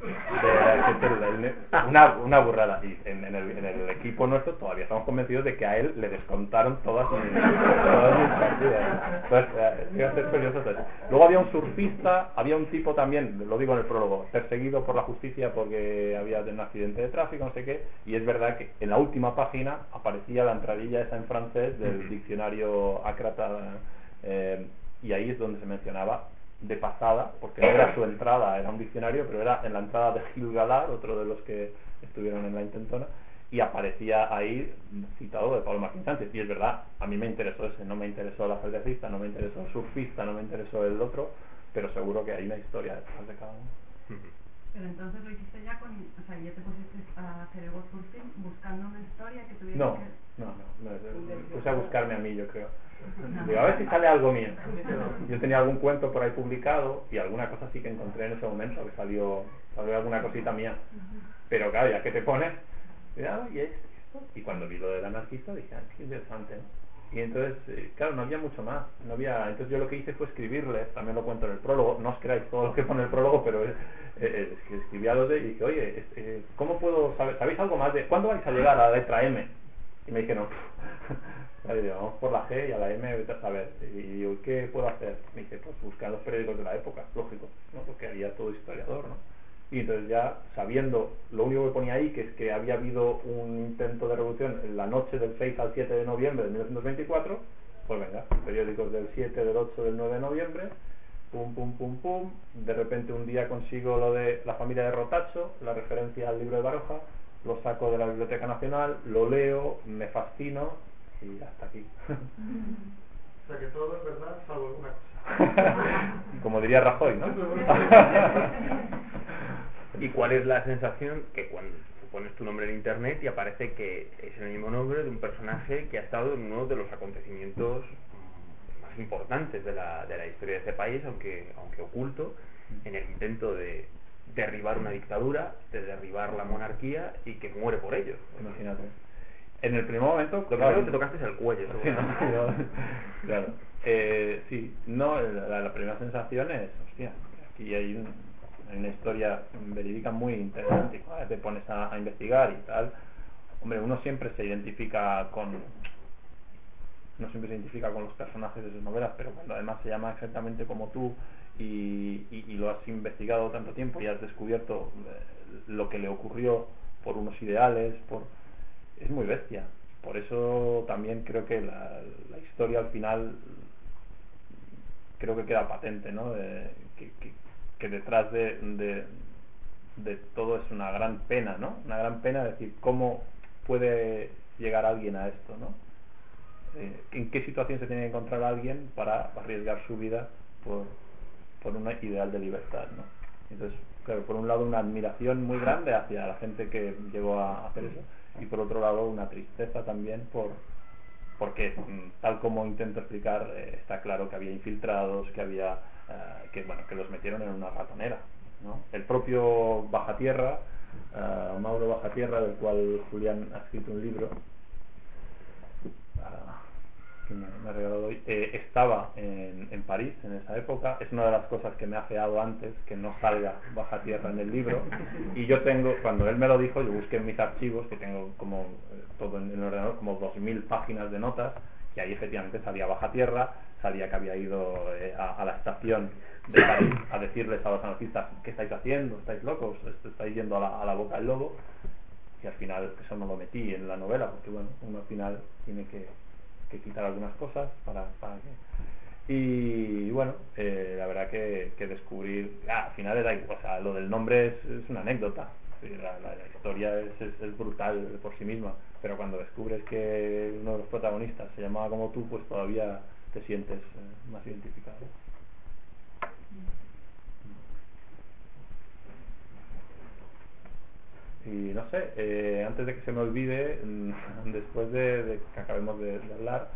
de, una, una burrada. Y en, en el, en el equipo nuestro todavía estamos convencidos de que a él le descontaron todas mis, todas mis partidas. Entonces, eh, curioso. Luego había un surfista, había un tipo también, lo digo en el prólogo, perseguido por la justicia porque había tenido un accidente de tráfico, no sé qué, y es verdad que en la última página aparecía la entradilla esa en francés del diccionario Acrata Eh, y ahí es donde se mencionaba de pasada, porque no era su entrada, era un diccionario, pero era en la entrada de Gil Galar, otro de los que estuvieron en la intentona, y aparecía ahí citado de Pablo Martín Sánchez. Y es verdad, a mí me interesó ese, no me interesó la atleticista, no me interesó el surfista, no me interesó el otro, pero seguro que hay una historia detrás de cada uno. Pero entonces lo hiciste ya con, o sea, ya te pusiste a hacer el surfing buscando una historia que tuviera No, que... no, no, no, me puse a buscarme a mí, yo creo. Digo, a ver si sale algo mío. Yo tenía algún cuento por ahí publicado y alguna cosa sí que encontré en ese momento, que salió, salió alguna cosita mía. Pero claro, ya que te pones, y, esto, y cuando vi lo del anarquista dije, ah, qué interesante, ¿no? Y entonces, eh, claro, no había mucho más. No había, entonces yo lo que hice fue escribirle, también lo cuento en el prólogo, no os creáis todo lo que pone el prólogo, pero eh, eh, escribí a los de y dije, oye, este, ¿cómo puedo saber? ¿Sabéis algo más de cuándo vais a llegar a la letra M? Y me dijeron, digo, vamos por la G y a la M vete a saber. Y digo, ¿qué puedo hacer? Me dice, pues buscar los periódicos de la época, lógico, ¿no? Porque había todo historiador, ¿no? Y entonces ya sabiendo, lo único que ponía ahí, que es que había habido un intento de revolución en la noche del 6 al 7 de noviembre de 1924, pues venga, periódicos del 7, del 8, del 9 de noviembre, pum, pum, pum, pum, de repente un día consigo lo de la familia de Rotacho, la referencia al libro de Baroja, lo saco de la Biblioteca Nacional, lo leo, me fascino y hasta aquí. O sea que todo es verdad, salvo alguna cosa. Como diría Rajoy, ¿no? ¿Y cuál es la sensación que cuando pones tu nombre en internet y aparece que es el mismo nombre de un personaje que ha estado en uno de los acontecimientos más importantes de la, de la historia de este país, aunque, aunque oculto, en el intento de derribar una dictadura, de derribar la monarquía y que muere por ello? Imagínate. En el primer momento, primero que te tocaste el cuello. Sí, no, claro. Eh, sí, no, la, la primera sensación es, hostia, aquí hay, un- una historia verídica muy interesante. Cuando te pones a, a investigar y tal, hombre, uno siempre se identifica con, no siempre se identifica con los personajes de sus novelas, pero cuando además se llama exactamente como tú y, y- y lo has investigado tanto tiempo y has descubierto eh, lo que le ocurrió por unos ideales, por es muy bestia. Por eso también creo que la, la historia al final creo que queda patente, ¿no? De- que, que- que detrás de, de, todo es una gran pena, ¿no? Una gran pena decir cómo puede llegar alguien a esto, ¿no? Eh, ¿En qué situación se tiene que encontrar alguien para arriesgar su vida por, por un ideal de libertad, ¿no? Entonces, claro, por un lado una admiración muy grande hacia la gente que llegó a hacer eso y por otro lado una tristeza también por porque mm, tal como intento explicar eh, está claro que había infiltrados que había eh, que bueno que los metieron en una ratonera ¿no? el propio Bajatierra eh, Mauro Bajatierra del cual Julián ha escrito un libro ah, que me, me ha regalado hoy, eh, estaba en, en París en esa época. Es una de las cosas que me ha feado antes, que no salga baja tierra en el libro. Y yo tengo, cuando él me lo dijo, yo busqué en mis archivos, que tengo como eh, todo en el ordenador, como 2.000 páginas de notas, y ahí efectivamente salía baja tierra, salía que había ido eh, a, la estación a decirles a los anarquistas, ¿qué estáis haciendo? ¿Estáis locos? ¿Est- ¿Estáis yendo a la, a la boca del lobo? Y al final eso no lo metí en la novela, porque bueno, uno al final tiene que, quitar algunas cosas para, para que... Y bueno, eh, la verdad que, que descubrir, ah, al final era, o lo del nombre es, una anécdota, la, historia es, brutal por sí misma, pero cuando descubres que uno de los protagonistas se llamaba como tú, pues todavía te sientes eh, más identificado. Y no sé, eh, antes de que se me olvide, mm, después de, que acabemos de, hablar,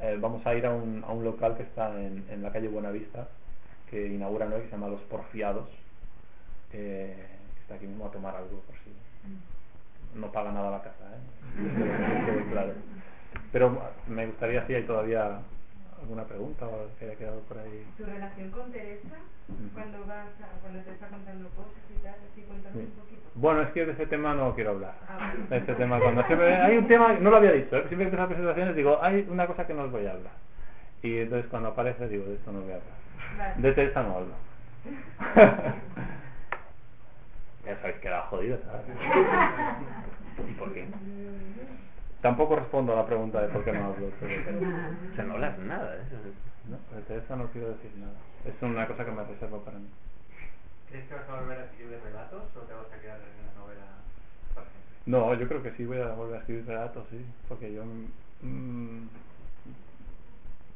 eh, vamos a ir a un, local que está en, la calle Buenavista, que inauguran hoy, que se llama Los Porfiados, está aquí mismo a tomar algo por si no paga nada la casa, ¿eh? Quede claro. Pero me gustaría si hay todavía alguna pregunta o que haya quedado por ahí. Tu relación con Teresa, cuando vas a, cuando te está contando cosas y tal, así cuéntanos Sí. un poquito. Bueno, es que de ese tema no quiero hablar. Ah, vale. De este tema, cuando siempre hay un tema, no lo había dicho, ¿eh? siempre que empiezo las presentaciones digo, hay una cosa que no os voy a hablar. Y entonces cuando aparece digo, de esto no voy a hablar. Vale. De Teresa no hablo. ya sabéis que era jodido, ¿sabes? ¿Y por qué? Tampoco respondo a la pregunta de por qué no hablo. pero- O sea, no hablas nada. ¿eh? no, de Teresa no quiero decir nada. Es una cosa que me reservo para mí. ¿Crees que vas a volver a escribir relatos o te vas a quedar en la novela para siempre? No, yo creo que sí voy a volver a escribir relatos, sí, porque yo mm,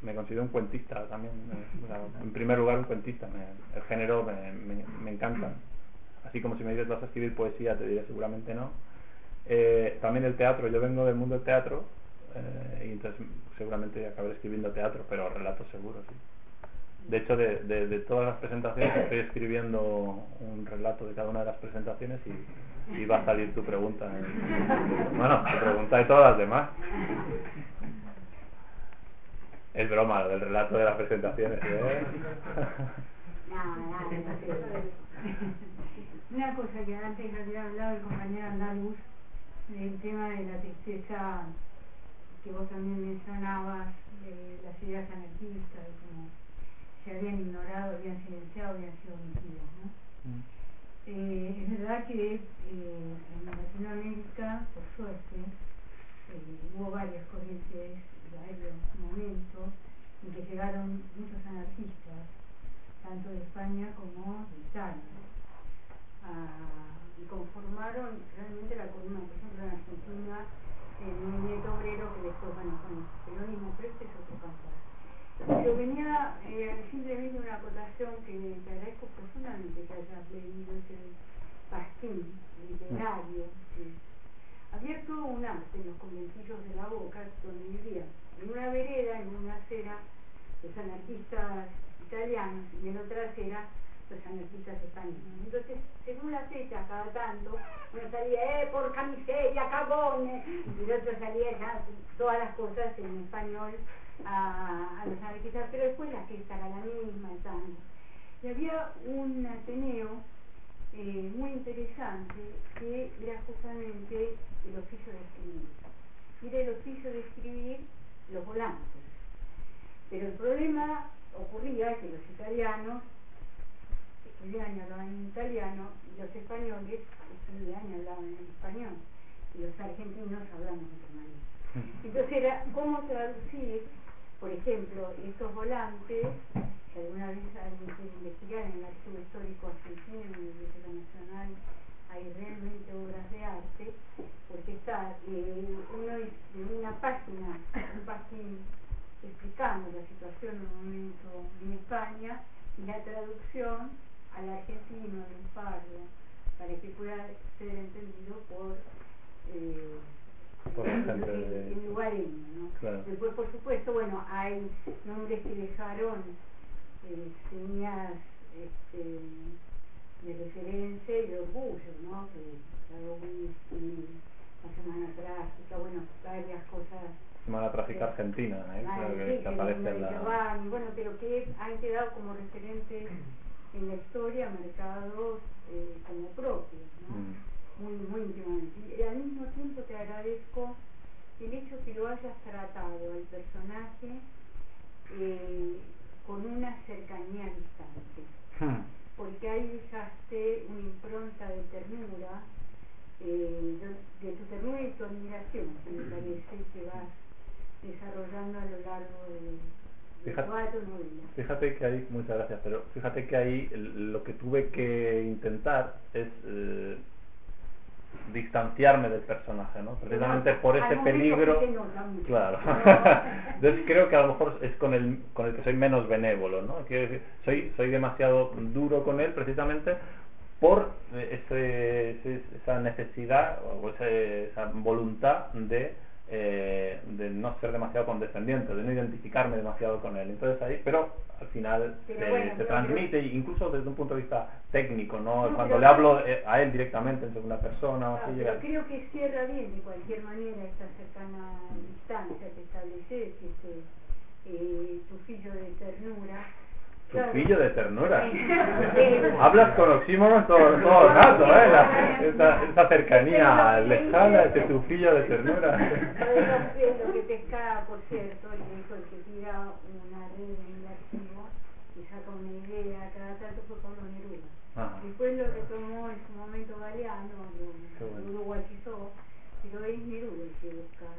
me considero un cuentista también. eh, o sea, en primer lugar, un cuentista. me- el género me, me, me encanta. Así como si me dices vas a escribir poesía, te diré seguramente no. Eh, también el teatro, yo vengo del mundo del teatro eh, y entonces seguramente acabaré escribiendo teatro, pero relatos seguro, sí. De hecho, de, de, de todas las presentaciones estoy escribiendo un relato de cada una de las presentaciones y, va a salir tu pregunta. en- Bueno, tu pregunta de todas las demás. Es broma, lo del relato de las presentaciones. ¿eh? Una cosa que antes había hablado el compañero Andaluz, del tema de la tristeza que vos también mencionabas, de las ideas anarquistas, de cómo se habían ignorado, habían silenciado, habían sido omitidas, ¿no? Eh, es verdad que eh, en Latinoamérica, por suerte, eh, hubo varias corrientes, varios momentos en que llegaron muchos anarquistas, tanto de España como de Italia, a- y conformaron realmente la columna, por ejemplo, en Argentina, el movimiento obrero que después, bueno, con peronismo, pero este es otro campo. Pero venía eh, simplemente una acotación que te agradezco profundamente que hayas leído ese pastín literario. que había todo un arte en los conventillos de la boca donde vivían. En una vereda, en una acera, los anarquistas italianos y en otra acera los anarquistas españoles. Entonces, según la fecha, cada tanto, uno salía, eh, por miseria, cagones, y el otro salía todas las cosas en español a, a los anarquistas, pero después la fiesta era la misma tanto. Y había un Ateneo eh, muy interesante que era justamente el oficio de escribir. Era el oficio de escribir los volantes. Pero el problema ocurría que los italianos y hablaban en italiano y los españoles y hablaban en español y los argentinos hablamos manera. Entonces era cómo traducir, por ejemplo, estos volantes, que alguna vez alguien quiere investigar en el Archivo Histórico Argentino, en la Biblioteca Nacional, hay realmente obras de arte, porque está eh, uno es de una página, un pastín explicando la situación en un momento en España y la traducción al argentino, al parlo, para que pueda ser entendido por eh, Por el- gente el- de- el lugareño, ¿no? Claro. Después, por supuesto, bueno, hay nombres que dejaron eh, señas este, de referencia y de orgullo, ¿no? Que la Semana Trágica, bueno, varias cosas. Semana Trágica Argentina, ¿eh? Ah, que, aparece de en la... Giovanni, bueno, pero que han quedado como referentes en la historia, marcados eh, como propios, ¿no? Mm. muy, muy íntimamente. Y al mismo tiempo te agradezco el hecho que lo hayas tratado al personaje eh, con una cercanía distante, Hmm. porque ahí dejaste una impronta de ternura, eh, de, de tu ternura y tu admiración, que me parece que vas desarrollando a lo largo de Fíjate- que ahí, muchas gracias, pero fíjate que ahí lo que tuve que intentar es eh, distanciarme del personaje, ¿no? Precisamente por ese peligro. Claro. Entonces creo que a lo mejor es con el, con el que soy menos benévolo, ¿no? Quiero decir, soy, soy demasiado duro con él precisamente por eh, ese, esa necesidad o esa voluntad de, eh, de no ser demasiado condescendiente, de no identificarme demasiado con él. Entonces ahí, pero al final Pero se, bueno, se transmite, incluso desde un punto de vista técnico, ¿no? No, Cuando le hablo eh, a él directamente en segunda persona o Ah, así, pero llega- creo que cierra bien de cualquier manera esta cercana distancia que estableces, este, eh, tu de ternura. Fillo de ternura. Sí. Hablas con oxímoros todo, todo el rato, ¿eh? La- esa, esa cercanía lejana, ese tu fillo de ternura. Lo que pesca, por cierto, el dijo el que tira una red en el archivo y saca una idea, cada tanto fue Pablo Neruda. Después lo retomó en su momento Galeano, lo, uruguayizó, pero es Neruda el que busca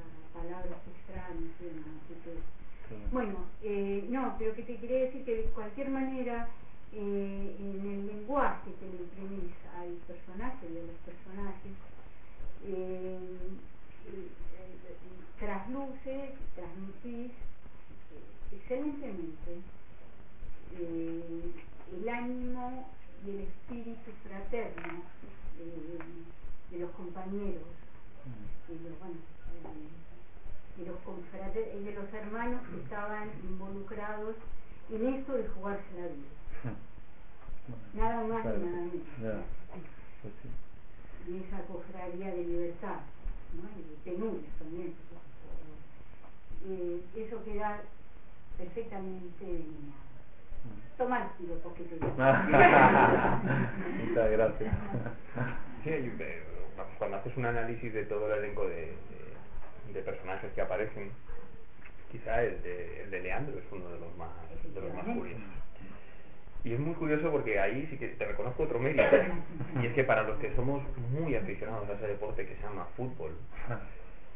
ancestral, y demás, Bueno, eh, no, pero que te quería decir que de cualquier manera, eh, en el lenguaje que le imprimís al personaje y a los personajes, eh, eh, eh, trasluce, transmitís eh, excelentemente eh, el ánimo y el espíritu fraterno de, de los compañeros, de los, bueno, eh, de los confrater- eh, de los hermanos que estaban involucrados en esto de jugarse la vida. Nada más Claro. y nada menos. Ya. Pues sí. En esa cofradía de libertad, ¿no? y de penurias también. Eh, eso queda perfectamente delineado. Tomar tiro poquito Muchas gracias. Sí, y, eh, cuando haces un análisis de todo el elenco de, de- de personajes que aparecen, quizá el de, el de Leandro es uno de los más, de los más curiosos. Y es muy curioso porque ahí sí que te reconozco otro mérito, y es que para los que somos muy aficionados a ese deporte que se llama fútbol,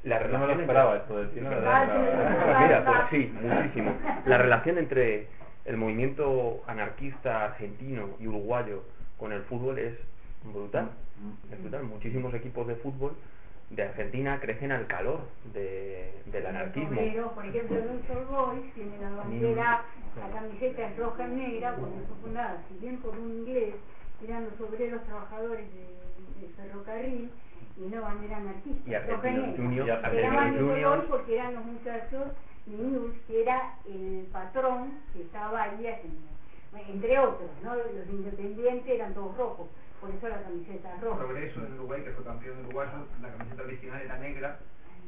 la No me lo relación esperaba esto Ah. Mira, pues sí, muchísimo. La relación entre el movimiento anarquista argentino y uruguayo con el fútbol es brutal. Es brutal. Muchísimos equipos de fútbol de Argentina crecen al calor de, del anarquismo. Obreros, por ejemplo, el Ulster Boys tiene la bandera, la camiseta es roja y negra, cuando fue fundada, si bien por un inglés, eran los obreros trabajadores de- del ferrocarril y una bandera anarquista. Y Argentinos. Juniors, Argentinos Juniors. Porque eran los muchachos de News, que era el patrón que estaba ahí haciendo. Entre otros, ¿no? Los independientes eran todos rojos, por eso la camiseta roja. Progreso en Uruguay, que fue campeón uruguayo, la camiseta original era negra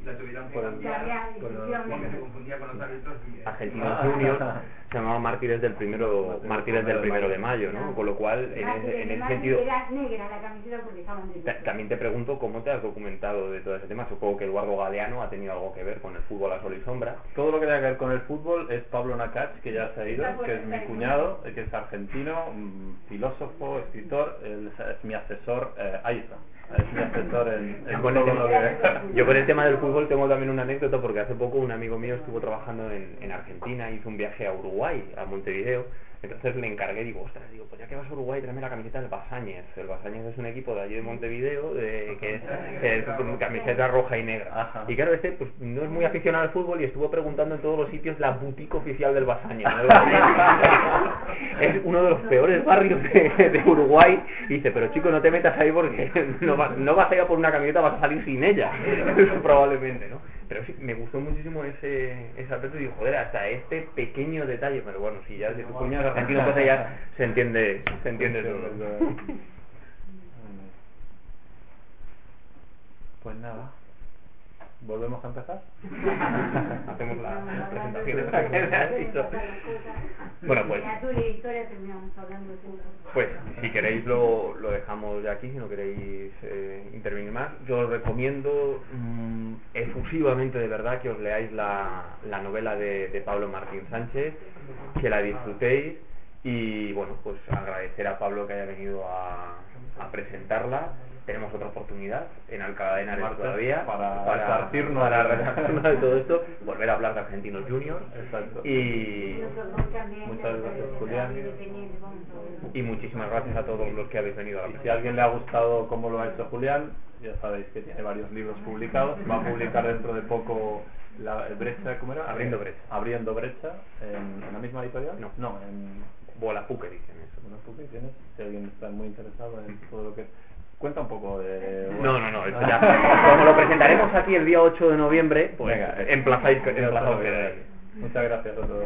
la tuvieron que cambiar porque se confundía con los árbitros y, Argentinos Juniors se llamaban mártires del primero, mártires del primero de mayo, ¿no? Con lo cual, en ese, en ese sentido, Era negra la camiseta porque estaban También te pregunto cómo te has documentado de todo ese tema. Supongo que Eduardo Galeano ha tenido algo que ver con el fútbol a sol y sombra. Todo lo que tenga que ver con el fútbol es Pablo Nakach, que ya se ha ido, que es mi cuñado, eh, que es argentino, filósofo, escritor, es, es mi asesor, eh, ahí está, es mi asesor en, en todo lo que... Yo con el tema del fútbol tengo también una anécdota porque hace poco un amigo mío estuvo trabajando en Argentina, hizo un viaje a Uruguay, a Montevideo. Entonces le encargué, digo, ostras, digo, pues ya que vas a Uruguay, tráeme la camiseta del Basáñez. El Basáñez es un equipo de allí de Montevideo de, que es, es con camiseta roja y negra. Ajá. Y claro, este pues no es muy aficionado al fútbol y estuvo preguntando en todos los sitios la boutique oficial del Basáñez. ¿no? es uno de los peores barrios de, de Uruguay. Y dice, pero chico, no te metas ahí porque no, vas- no vas a ir a por una camiseta, vas a salir sin ella. Probablemente, ¿no? Pero sí, me gustó muchísimo ese, ese aspecto y digo, joder, hasta este pequeño detalle, pero bueno, si ya si tu cuñado es argentino, pues ya se entiende, se entiende todo. Pues nada, ¿volvemos a empezar? Hacemos la presentación de la que has dicho. Bueno, pues, pues si queréis lo, lo dejamos ya aquí, si no queréis eh, intervenir más. Yo os recomiendo mm, efusivamente de verdad que os leáis la, la novela de, de Pablo Martín Sánchez, que la disfrutéis y bueno, pues agradecer a Pablo que haya venido a, a presentarla. Tenemos otra oportunidad en Alcalá de Henares todavía para para, resarcirnos para de- resarcirnos de todo esto, volver a hablar de Argentinos Juniors Exacto. y, Muchas gracias, Julián. y muchísimas gracias a todos los que habéis venido a la Y si a alguien le ha gustado cómo lo ha hecho Julián, ya sabéis que tiene varios libros publicados. Va a publicar dentro de poco la brecha, ¿cómo era? Abriendo brecha. Abriendo brecha en, en la misma editorial. No. no, en Volapuque dicen eso. qué tienes. Si alguien está muy interesado en todo lo que cuenta un poco de. No, no, no, ya. Como lo presentaremos aquí el día 8 de noviembre, pues Venga, emplazáis, quedáis. Muchas gracias a todos.